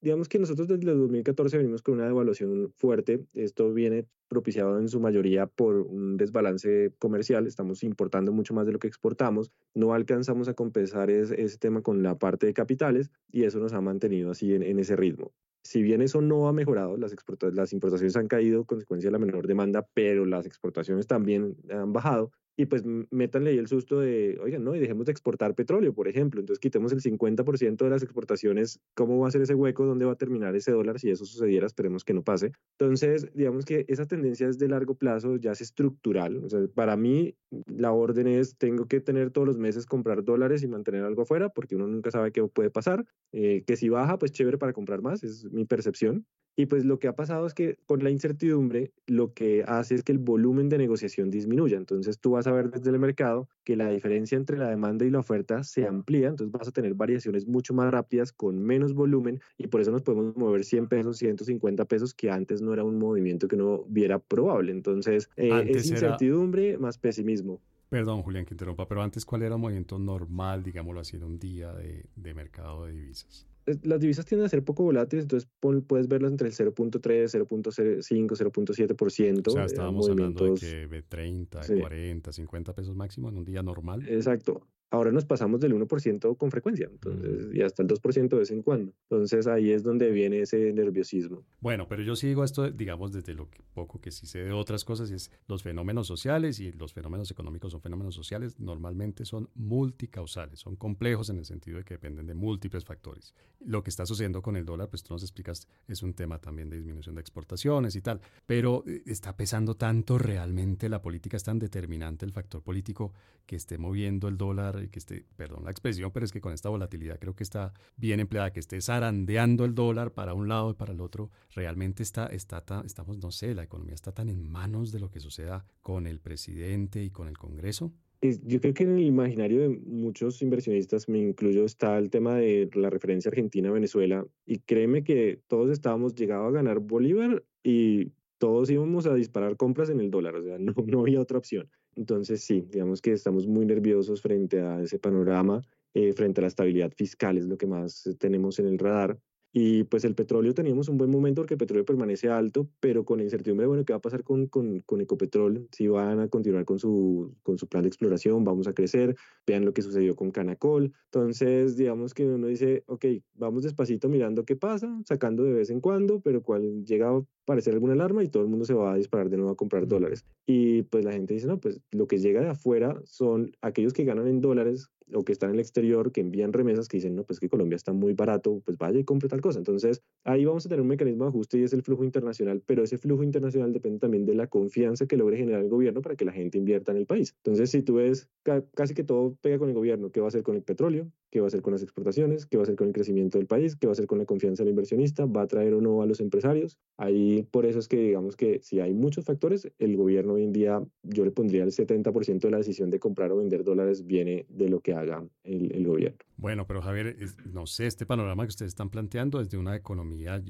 digamos que nosotros desde el 2014 venimos con una devaluación fuerte. Esto viene propiciado en su mayoría por un desbalance comercial. Estamos importando mucho más de lo que exportamos. No alcanzamos a compensar ese, tema con la parte de capitales y eso nos ha mantenido así en ese ritmo si bien eso no ha mejorado, las, las importaciones han caído consecuencia de la menor demanda, pero las exportaciones también han bajado y pues métanle ahí el susto de, oigan, no, y dejemos de exportar petróleo, por ejemplo. Entonces quitemos el 50% de las exportaciones. ¿Cómo va a ser ese hueco? ¿Dónde va a terminar ese dólar? Si eso sucediera, esperemos que no pase. Entonces, digamos que esa tendencia es de largo plazo, ya es estructural. Para mí, la orden es, tengo que tener todos los meses comprar dólares y mantener algo afuera, porque uno nunca sabe qué puede pasar. Eh, que si baja, pues chévere para comprar más, es mi percepción. Y pues lo que ha pasado es que con la incertidumbre lo que hace es que el volumen de negociación disminuya. Entonces tú vas a ver desde el mercado que la diferencia entre la demanda y la oferta se amplía, entonces vas a tener variaciones mucho más rápidas con menos volumen y por eso nos podemos mover 100 pesos, 150 pesos, que antes no era un movimiento que no viera probable. Entonces eh, es incertidumbre más pesimismo. Perdón, Julián, que interrumpa, pero antes, ¿cuál era el movimiento normal, digámoslo así, en un día de mercado de divisas? Las divisas tienden a ser poco volátiles, entonces puedes verlas entre el 0.3, 0.5, 0.7%. O sea, estábamos hablando de que 30, 40, 50 pesos máximo en un día normal. Exacto ahora nos pasamos del 1% con frecuencia, entonces, mm. y hasta el 2% de vez en cuando. Entonces ahí es donde viene ese nerviosismo. Bueno, pero yo sigo esto, digamos, desde lo poco que sí sé de otras cosas, es los fenómenos sociales y los fenómenos económicos son fenómenos sociales, normalmente son multicausales, son complejos en el sentido de que dependen de múltiples factores. Lo que está sucediendo con el dólar, pues tú nos explicas, es un tema también de disminución de exportaciones y tal, pero eh, está pesando tanto realmente la política, es tan determinante el factor político que esté moviendo el dólar y que esté, perdón la expresión, pero es que con esta volatilidad creo que está bien empleada, que esté zarandeando el dólar para un lado y para el otro, realmente está, está estamos, no sé, la economía está tan en manos de lo que suceda con el presidente y con el Congreso. Yo creo que en el imaginario de muchos inversionistas, me incluyo, está el tema de la referencia Argentina-Venezuela. Y créeme que todos estábamos llegados a ganar Bolívar y todos íbamos a disparar compras en el dólar, o sea, no, no había otra opción. Entonces, sí, digamos que estamos muy nerviosos frente a ese panorama, eh, frente a la estabilidad fiscal, es lo que más tenemos en el radar. Y pues el petróleo teníamos un buen momento porque el petróleo permanece alto, pero con incertidumbre, bueno, ¿qué va a pasar con, con, con Ecopetrol? Si van a continuar con su, con su plan de exploración, vamos a crecer, vean lo que sucedió con Canacol. Entonces, digamos que uno dice, ok, vamos despacito mirando qué pasa, sacando de vez en cuando, pero cual llega a aparecer alguna alarma y todo el mundo se va a disparar de nuevo a comprar dólares. Y pues la gente dice, no, pues lo que llega de afuera son aquellos que ganan en dólares o que están en el exterior, que envían remesas, que dicen, no, pues que Colombia está muy barato, pues vaya y compre tal cosa. Entonces, ahí vamos a tener un mecanismo de ajuste y es el flujo internacional, pero ese flujo internacional depende también de la confianza que logre generar el gobierno para que la gente invierta en el país. Entonces, si tú ves, casi que todo pega con el gobierno, ¿qué va a hacer con el petróleo? ¿Qué va a hacer con las exportaciones? ¿Qué va a hacer con el crecimiento del país? ¿Qué va a hacer con la confianza del inversionista? ¿Va a traer o no a los empresarios? Ahí, por eso es que digamos que si hay muchos factores, el gobierno hoy en día, yo le pondría el 70% de la decisión de comprar o vender dólares viene de lo que haga el, el gobierno. Bueno, pero Javier, no sé, este panorama que ustedes están planteando es de una economía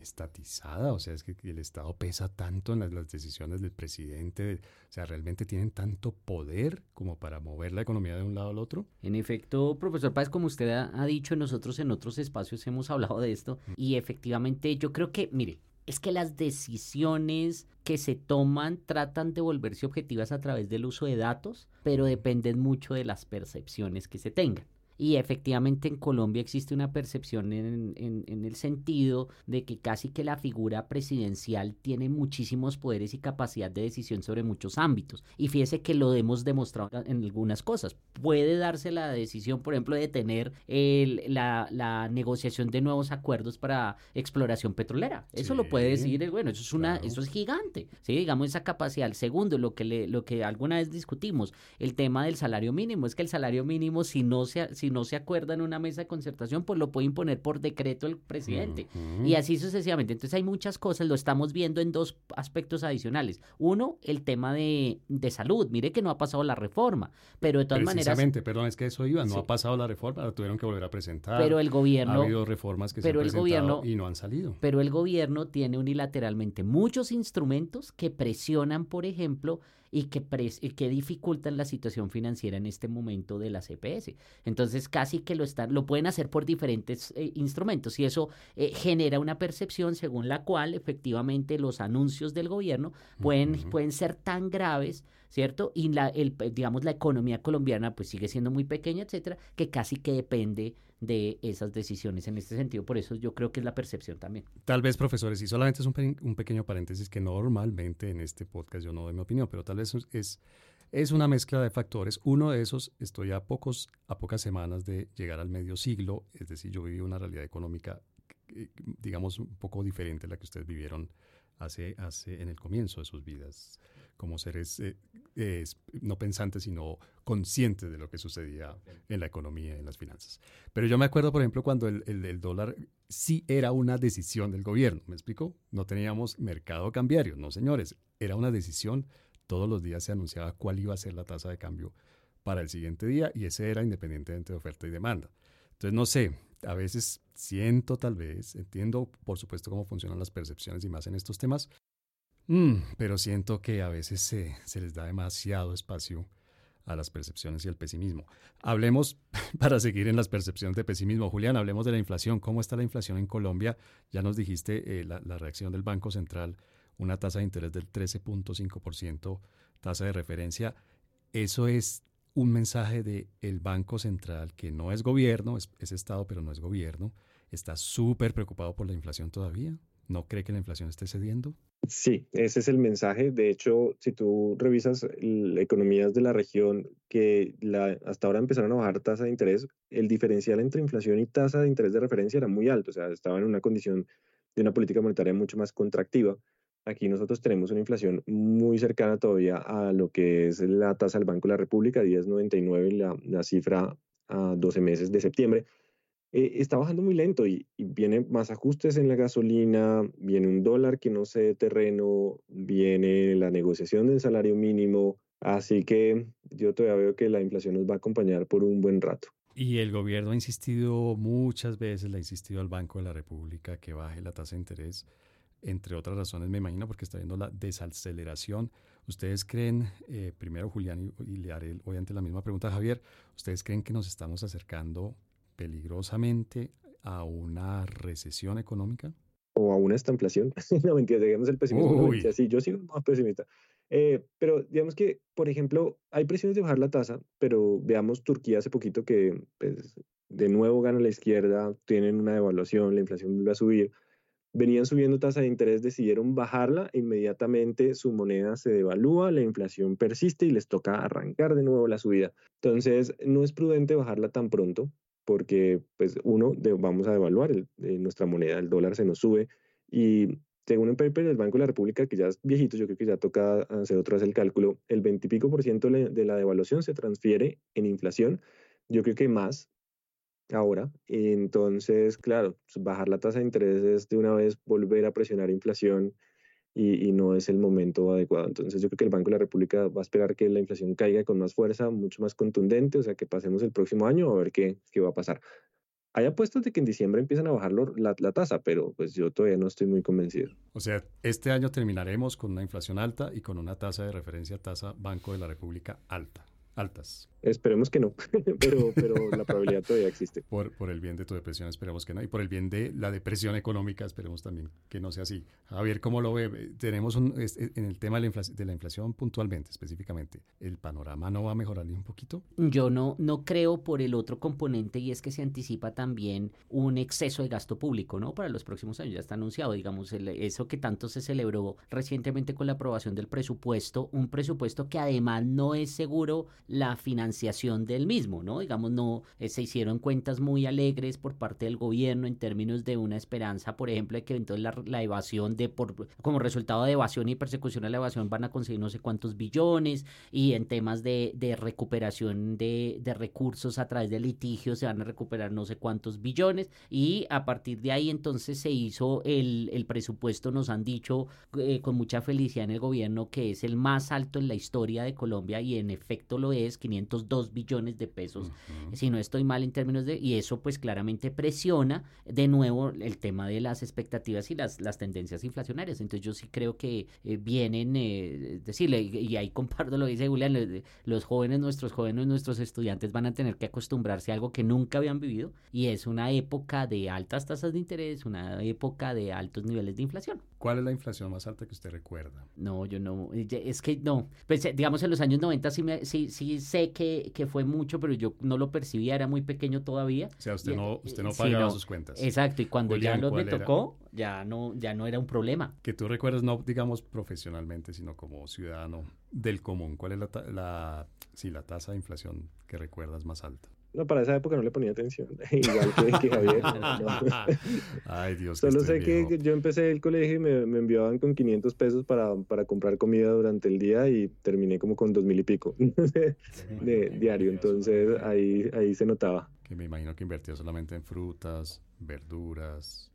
estatizada, o sea, es que el Estado pesa tanto en las, decisiones del presidente, o sea, realmente tienen tanto poder como para mover la economía de un lado al otro. En efecto, profesor Páez, como usted ha, dicho, nosotros en otros espacios hemos hablado de esto y efectivamente yo creo que, mire, es que las decisiones que se toman tratan de volverse objetivas a través del uso de datos, pero dependen mucho de las percepciones que se tengan. Y efectivamente en Colombia existe una percepción en, en, el sentido de que casi que la figura presidencial tiene muchísimos poderes y capacidad de decisión sobre muchos ámbitos. Y fíjese que lo hemos demostrado en algunas cosas. Puede darse la decisión, por ejemplo, de tener el, la, la, negociación de nuevos acuerdos para exploración petrolera. Eso lo puede decir, bueno, eso es una, eso es gigante. Sí, digamos esa capacidad. El segundo, lo que le, lo que alguna vez discutimos, el tema del salario mínimo, es que el salario mínimo si no se si no se acuerda en una mesa de concertación, pues lo puede imponer por decreto el presidente. Y así sucesivamente. Entonces hay muchas cosas, lo estamos viendo en dos aspectos adicionales. Uno, el tema de, salud. Mire que no ha pasado la reforma, pero de todas maneras... Precisamente, perdón, es que eso iba, no ha pasado la reforma, la tuvieron que volver a presentar. Pero el gobierno... Ha habido reformas que se han presentado y no han salido. Pero el gobierno tiene unilateralmente muchos instrumentos que presionan, por ejemplo, y que, que dificultan la situación financiera en este momento de la CPS. Entonces, casi que lo están, lo pueden hacer por diferentes eh, instrumentos y eso eh, genera una percepción según la cual efectivamente los anuncios del gobierno pueden, pueden ser tan graves ¿cierto? Y la, el, digamos, la economía colombiana pues sigue siendo muy pequeña, etcétera, que casi que depende de esas decisiones en este sentido. Por eso yo creo que es la percepción también. Tal vez, profesores, y solamente es un, pequeño paréntesis que normalmente en este podcast yo no doy mi opinión, pero tal vez es, es una mezcla de factores. Uno de esos, estoy a, pocos, a pocas semanas de llegar al medio siglo, es decir, yo viví una realidad económica, eh, digamos, un poco diferente a la que ustedes vivieron hace, hace en el comienzo de sus vidas como seres eh, no pensantes, sino conscientes de lo que sucedía en la economía en las finanzas. Pero yo me acuerdo, por ejemplo, cuando el, el, dólar sí era una decisión del gobierno, ¿me explico? No teníamos mercado cambiario, no señores, era una decisión, todos los días se anunciaba cuál iba a ser la tasa de cambio para el siguiente día y ese era independientemente de oferta y demanda. Entonces, no sé, a veces siento tal vez, entiendo por supuesto cómo funcionan las percepciones y más en estos temas, Mm, pero siento que a veces se, se les da demasiado espacio a las percepciones y al pesimismo. Hablemos, para seguir en las percepciones de pesimismo, Julián, hablemos de la inflación. ¿Cómo está la inflación en Colombia? Ya nos dijiste eh, la, la, reacción del Banco Central, una tasa de interés del 13.5%, tasa de referencia. Eso es un mensaje del el Banco Central, que no es gobierno, es, es Estado, pero no es gobierno. Está súper preocupado por la inflación todavía. ¿No cree que la inflación esté cediendo? Sí, ese es el mensaje. De hecho, si tú revisas economías de la región que hasta ahora empezaron a bajar tasa de interés, el diferencial entre inflación y tasa de interés de referencia era muy alto, o sea, estaba en una condición de una política monetaria mucho más contractiva. Aquí nosotros tenemos una inflación muy cercana todavía a lo que es la tasa del Banco de la República, 10.99, la, la cifra a 12 meses de septiembre. Eh, está bajando muy lento y, y, viene más ajustes en la gasolina, viene un dólar que no se terreno, viene la negociación del salario mínimo, así que yo todavía veo que la inflación nos va a acompañar por un buen rato. Y el gobierno ha insistido muchas veces, le ha insistido al Banco de la República que baje la tasa de interés, entre otras razones, me imagino, porque está viendo la desaceleración. ¿Ustedes creen, eh, primero Julián y, y, le haré obviamente la misma pregunta a Javier, ¿ustedes creen que nos estamos acercando peligrosamente a una recesión económica? O a una estamplación. no, mentira, digamos el pesimismo. Sí, yo sigo más pesimista. Eh, pero digamos que, por ejemplo, hay presiones de bajar la tasa, pero veamos Turquía hace poquito que pues, de nuevo gana la izquierda, tienen una devaluación, la inflación vuelve a subir. Venían subiendo tasa de interés, decidieron bajarla, inmediatamente su moneda se devalúa, la inflación persiste y les toca arrancar de nuevo la subida. Entonces, no es prudente bajarla tan pronto, porque, pues, uno, de, vamos a devaluar de nuestra moneda, el dólar se nos sube y según un paper del Banco de la República, que ya es viejito, yo creo que ya toca hacer otra vez el cálculo, el 20 y pico por ciento de la devaluación se transfiere en inflación. Yo creo que más ahora. Entonces, claro, bajar la tasa de interés es de una vez volver a presionar inflación y, y, no es el momento adecuado. Entonces, yo creo que el Banco de la República va a esperar que la inflación caiga con más fuerza, mucho más contundente, o sea, que pasemos el próximo año a ver qué, qué va a pasar. Hay apuestas de que en diciembre empiezan a bajar la, la, tasa, pero pues yo todavía no estoy muy convencido. O sea, este año terminaremos con una inflación alta y con una tasa de referencia tasa Banco de la República alta, altas. Esperemos que no, pero, pero la probabilidad todavía existe. Por, por el bien de tu depresión, esperemos que no. Y por el bien de la depresión económica, esperemos también que no sea así. Javier, ¿cómo lo ve? Tenemos un, en el tema de la, inflación, de la inflación puntualmente, específicamente, ¿el panorama no va a mejorar ni un poquito? Yo no, no creo por el otro componente y es que se anticipa también un exceso de gasto público, ¿no? Para los próximos años, ya está anunciado, digamos, el, eso que tanto se celebró recientemente con la aprobación del presupuesto, un presupuesto que además no es seguro la financiación financiación del mismo, ¿no? Digamos, no eh, se hicieron cuentas muy alegres por parte del gobierno en términos de una esperanza, por ejemplo, de que entonces la, la, evasión de por como resultado de evasión y persecución a la evasión van a conseguir no sé cuántos billones y en temas de, de recuperación de, de, recursos a través de litigios se van a recuperar no sé cuántos billones y a partir de ahí entonces se hizo el, el presupuesto, nos han dicho eh, con mucha felicidad en el gobierno que es el más alto en la historia de Colombia y en efecto lo es, 500 2 billones de pesos, uh -huh. si no estoy mal en términos de, y eso pues claramente presiona de nuevo el tema de las expectativas y las, las tendencias inflacionarias. Entonces yo sí creo que eh, vienen, eh, decirle, y, y, ahí comparto lo que dice Julián, los, los, jóvenes, nuestros jóvenes, nuestros estudiantes van a tener que acostumbrarse a algo que nunca habían vivido y es una época de altas tasas de interés, una época de altos niveles de inflación. ¿Cuál es la inflación más alta que usted recuerda? No, yo no, es que no, pues digamos en los años 90 sí, me, sí, sí sé que que, fue mucho, pero yo no lo percibía, era muy pequeño todavía. O sea, usted no, usted no pagaba sí, no. sus cuentas. Exacto, y cuando Julián, ya lo me tocó, ya no, ya no era un problema. Que tú recuerdas, no digamos profesionalmente, sino como ciudadano del común, ¿cuál es la, la, sí, la tasa de inflación que recuerdas más alta? No, para esa época no le ponía atención, igual que, que Javier. Ay, Dios. Solo sé viejo. que yo empecé el colegio y me, me, enviaban con 500 pesos para, para comprar comida durante el día y terminé como con dos mil y pico de, de diario. Entonces ahí, ahí se notaba. Que me imagino que invertía solamente en frutas, verduras,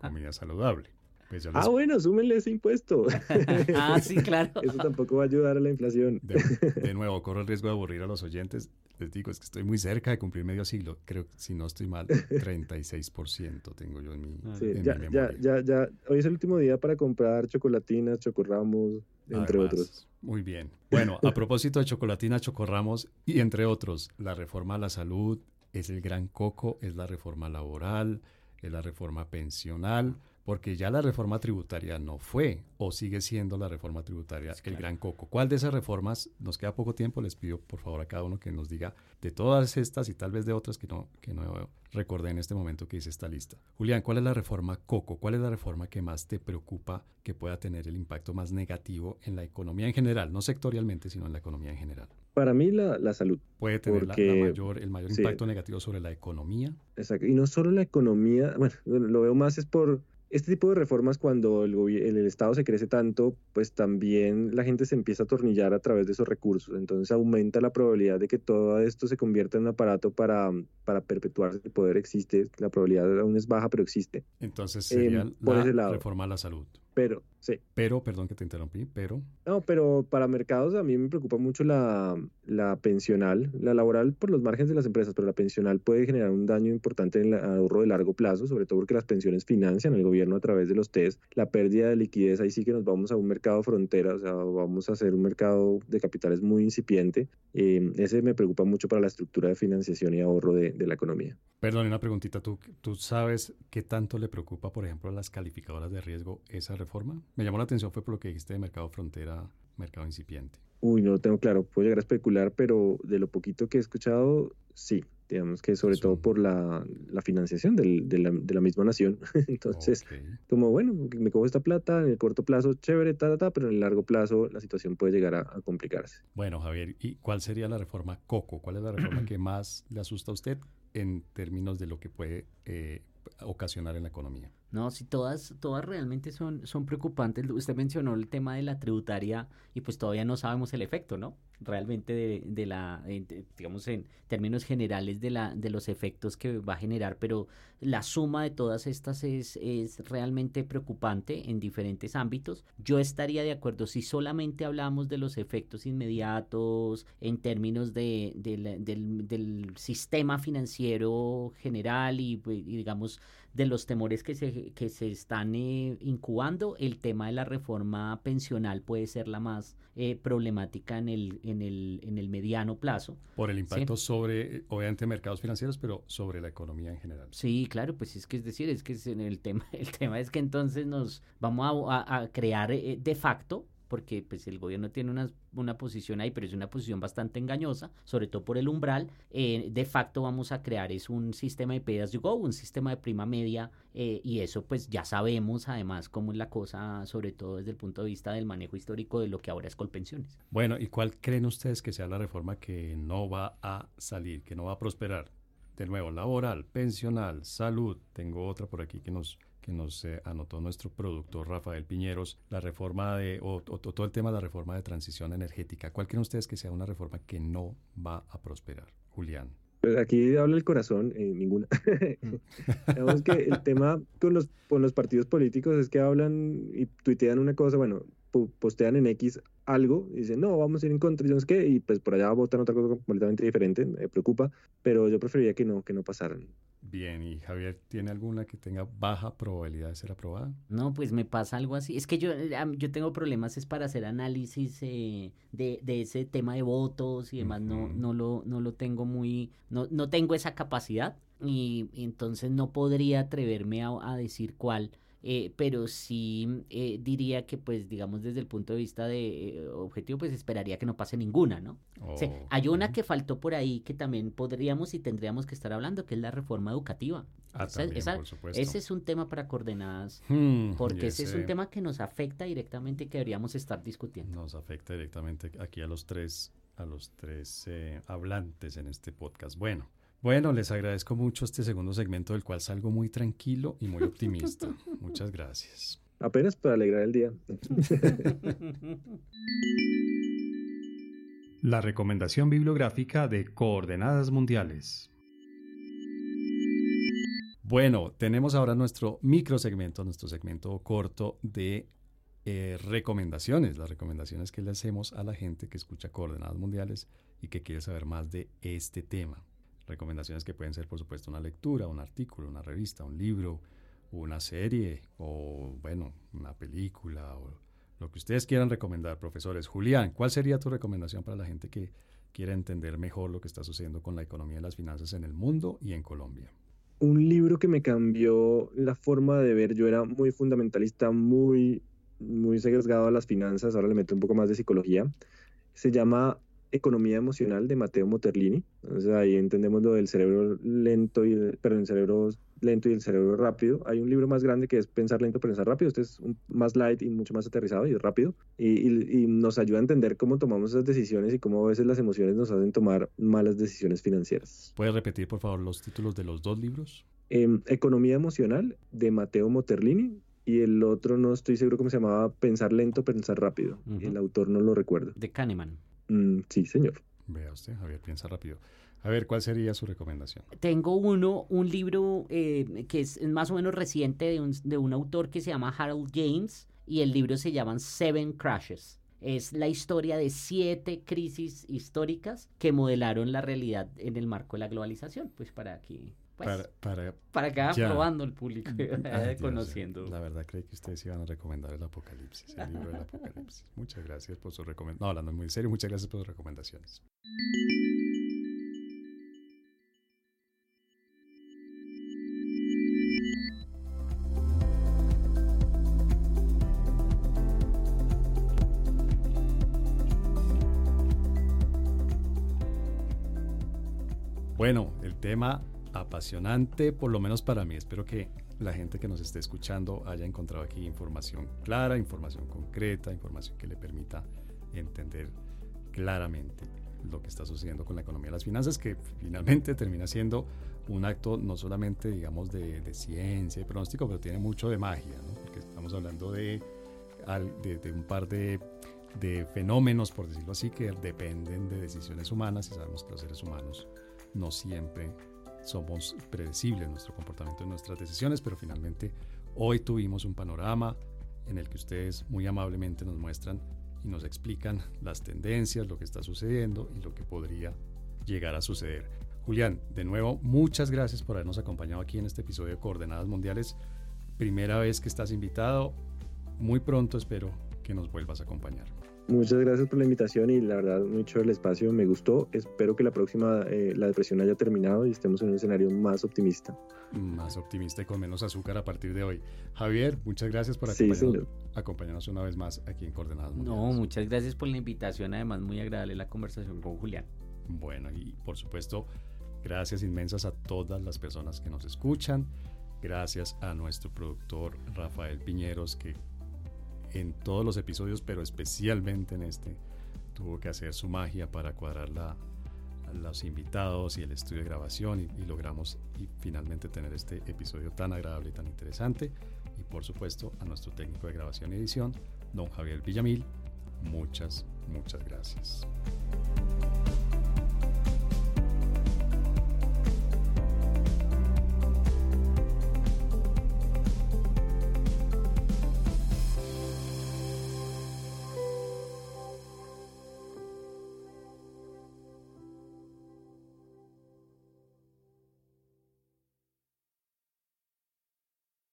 comida saludable. Pues. Ah, bueno, súmenle ese impuesto. ah, sí, claro. Eso tampoco va a ayudar a la inflación. De, de, nuevo, corro el riesgo de aburrir a los oyentes. Les digo, es que estoy muy cerca de cumplir medio siglo. Creo que si no estoy mal, 36% tengo yo en mi, sí, en ya, mi ya, ya, ya, Hoy es el último día para comprar chocolatinas, chocorramos, entre Además, otros. Muy bien. Bueno, a propósito de chocolatina, chocorramos y entre otros, la reforma a la salud es el gran coco, es la reforma laboral, es la reforma pensional porque ya la reforma tributaria no fue o sigue siendo la reforma tributaria sí, el claro. gran coco. ¿Cuál de esas reformas, nos queda poco tiempo, les pido por favor a cada uno que nos diga de todas estas y tal vez de otras que no, que no recordé en este momento que hice esta lista. Julián, ¿cuál es la reforma coco? ¿Cuál es la reforma que más te preocupa que pueda tener el impacto más negativo en la economía en general, no sectorialmente, sino en la economía en general? Para mí la, la salud. Puede tener porque, la, la mayor, el mayor sí. impacto negativo sobre la economía. Exacto. Y no solo la economía, bueno, lo veo más es por este tipo de reformas, cuando el, el, Estado se crece tanto, pues también la gente se empieza a atornillar a través de esos recursos. Entonces aumenta la probabilidad de que todo esto se convierta en un aparato para, para perpetuarse. El poder existe, la probabilidad aún es baja, pero existe. Entonces sería em, la reforma a la salud. Pero, sí. Pero, perdón que te interrumpí, pero... No, pero para mercados a mí me preocupa mucho la, la pensional, la laboral por los márgenes de las empresas, pero la pensional puede generar un daño importante en el ahorro de largo plazo, sobre todo porque las pensiones financian el gobierno a través de los TES. La pérdida de liquidez, ahí sí que nos vamos a un mercado frontera, o sea, vamos a hacer un mercado de capitales muy incipiente. Eh, ese me preocupa mucho para la estructura de financiación y ahorro de, de la economía. Perdón, una preguntita. ¿Tú, ¿Tú sabes qué tanto le preocupa, por ejemplo, a las calificadoras de riesgo esa reforma? Me llamó la atención fue por lo que dijiste de mercado frontera, mercado incipiente. Uy, no lo tengo claro. Puedo llegar a especular, pero de lo poquito que he escuchado, sí. Digamos que sobre todo por la, la financiación del, de, la, de, la, misma nación. Entonces, como bueno, me cojo esta plata en el corto plazo, chévere, ta, ta, ta, pero en el largo plazo la situación puede llegar a, a complicarse. Bueno, Javier, ¿y cuál sería la reforma COCO? ¿Cuál es la reforma que más le asusta a usted en términos de lo que puede eh, ocasionar en la economía. No, si todas, todas realmente son, son preocupantes. Usted mencionó el tema de la tributaria y pues todavía no sabemos el efecto, ¿no? Realmente de, de la, digamos en términos generales de, la, de los efectos que va a generar, pero la suma de todas estas es, es realmente preocupante en diferentes ámbitos. Yo estaría de acuerdo si solamente hablamos de los efectos inmediatos en términos de, del, del, sistema financiero general y, y digamos de los temores que se, que se están eh, incubando, el tema de la reforma pensional puede ser la más eh, problemática en el, en, el, en el mediano plazo. Por el impacto sobre, obviamente, mercados financieros, pero sobre la economía en general. Sí, claro, pues es que es decir, es que en el tema, el tema es que entonces nos vamos a, a crear eh, de facto porque pues el gobierno tiene una, una, posición ahí, pero es una posición bastante engañosa, sobre todo por el umbral. Eh, de facto vamos a crear es un sistema de pay as you go, un sistema de prima media, eh, y eso pues ya sabemos además cómo es la cosa, sobre todo desde el punto de vista del manejo histórico de lo que ahora es Colpensiones. Bueno, ¿y cuál creen ustedes que sea la reforma que no va a salir, que no va a prosperar? De nuevo, laboral, pensional, salud. Tengo otra por aquí que nos que nos eh, anotó nuestro productor Rafael Piñeros, la reforma de, o, todo el tema de la reforma de transición energética. ¿Cuál creen ustedes que sea una reforma que no va a prosperar? Julián. Pues aquí habla el corazón, eh, ninguna. Digamos que el tema con los, con los partidos políticos es que hablan y tuitean una cosa, bueno, postean en X algo y dicen, no, vamos a ir en contra, y no qué, y pues por allá votan otra cosa completamente diferente, me preocupa, pero yo preferiría que no, que no pasaran. Bien, ¿y Javier tiene alguna que tenga baja probabilidad de ser aprobada? No, pues me pasa algo así. Es que yo, eh, yo tengo problemas es para hacer análisis eh, de, de, ese tema de votos y demás. no, no, lo, no lo tengo muy, no, no tengo esa capacidad y, entonces no podría atreverme a, a decir cuál eh, pero sí eh, diría que pues digamos desde el punto de vista de eh, objetivo pues esperaría que no pase ninguna, ¿no? hay una que faltó por ahí que también podríamos y tendríamos que estar hablando, que es la reforma educativa. Ah, ese es un tema para coordenadas, hmm, porque ese, es un tema que nos afecta directamente y que deberíamos estar discutiendo. Nos afecta directamente aquí a los tres, a los tres hablantes en este podcast. Bueno, bueno, les agradezco mucho este segundo segmento del cual salgo muy tranquilo y muy optimista. Muchas gracias. Apenas para alegrar el día. La recomendación bibliográfica de Coordenadas Mundiales. Bueno, tenemos ahora nuestro micro segmento, nuestro segmento corto de eh, recomendaciones, las recomendaciones que le hacemos a la gente que escucha Coordenadas Mundiales y que quiere saber más de este tema. Recomendaciones que pueden ser, por supuesto, una lectura, un artículo, una revista, un libro, una serie o, bueno, una película o lo que ustedes quieran recomendar, profesores. Julián, ¿cuál sería tu recomendación para la gente que quiera entender mejor lo que está sucediendo con la economía y las finanzas en el mundo y en Colombia? Un libro que me cambió la forma de ver. Yo era muy fundamentalista, muy, muy sesgado a las finanzas. Ahora le meto un poco más de psicología. Se llama Economía Emocional de Mateo Moterlini. Entonces ahí entendemos lo del cerebro lento y el, perdón, el cerebro lento y el cerebro rápido. Hay un libro más grande que es Pensar lento, pensar rápido. Este es más light y mucho más aterrizado y rápido. Y, y, nos ayuda a entender cómo tomamos esas decisiones y cómo a veces las emociones nos hacen tomar malas decisiones financieras. ¿Puedes repetir, por favor, los títulos de los dos libros? em, Economía Emocional de Mateo Moterlini y el otro no estoy seguro cómo se llamaba Pensar Lento, Pensar Rápido. El autor no lo recuerdo. De Kahneman. Mm, sí, señor. Vea usted, Javier, piensa rápido. A ver, ¿cuál sería su recomendación? Tengo uno, un libro eh, que es más o menos reciente de un, de un autor que se llama Harold James y el libro se llama Seven Crashes. Es la historia de siete crisis históricas que modelaron la realidad en el marco de la globalización. Pues para que pues, para, para, para que vaya probando el público, conociendo. La verdad creí que ustedes iban a recomendar el Apocalipsis, el libro del Apocalipsis. Muchas gracias por su recomendación. No, hablando muy en serio, muchas gracias por sus recomendaciones. Bueno, el tema apasionante, por lo menos para mí. Espero que la gente que nos esté escuchando haya encontrado aquí información clara, información concreta, información que le permita entender claramente lo que está sucediendo con la economía y las finanzas, que finalmente termina siendo un acto no solamente, digamos, de, ciencia y pronóstico, pero tiene mucho de magia, porque estamos hablando de, de, un par de, de fenómenos, por decirlo así, que dependen de decisiones humanas y sabemos que los seres humanos no siempre somos predecibles nuestro comportamiento, en nuestras decisiones, pero finalmente hoy tuvimos un panorama en el que ustedes muy amablemente nos muestran y nos explican las tendencias, lo que está sucediendo y lo que podría llegar a suceder. Julián, de nuevo, muchas gracias por habernos acompañado aquí en este episodio de Coordenadas Mundiales. Primera vez que estás invitado. Muy pronto espero que nos vuelvas a acompañar. Muchas gracias por la invitación y la verdad mucho el espacio me gustó. Espero que la próxima eh, la depresión haya terminado y estemos en un escenario más optimista. Más optimista y con menos azúcar a partir de hoy. Javier, muchas gracias por acompañarnos, acompañarnos una vez más aquí en Coordenadas Mundiales. No, muchas gracias por la invitación. Además, muy agradable la conversación con Julián. Bueno, y por supuesto, gracias inmensas a todas las personas que nos escuchan. Gracias a nuestro productor Rafael Piñeros que en todos los episodios, pero especialmente en este, tuvo que hacer su magia para cuadrar la, los invitados y el estudio de grabación y, logramos finalmente tener este episodio tan agradable y tan interesante. Y por supuesto a nuestro técnico de grabación y edición, don Javier Villamil. Muchas, muchas gracias.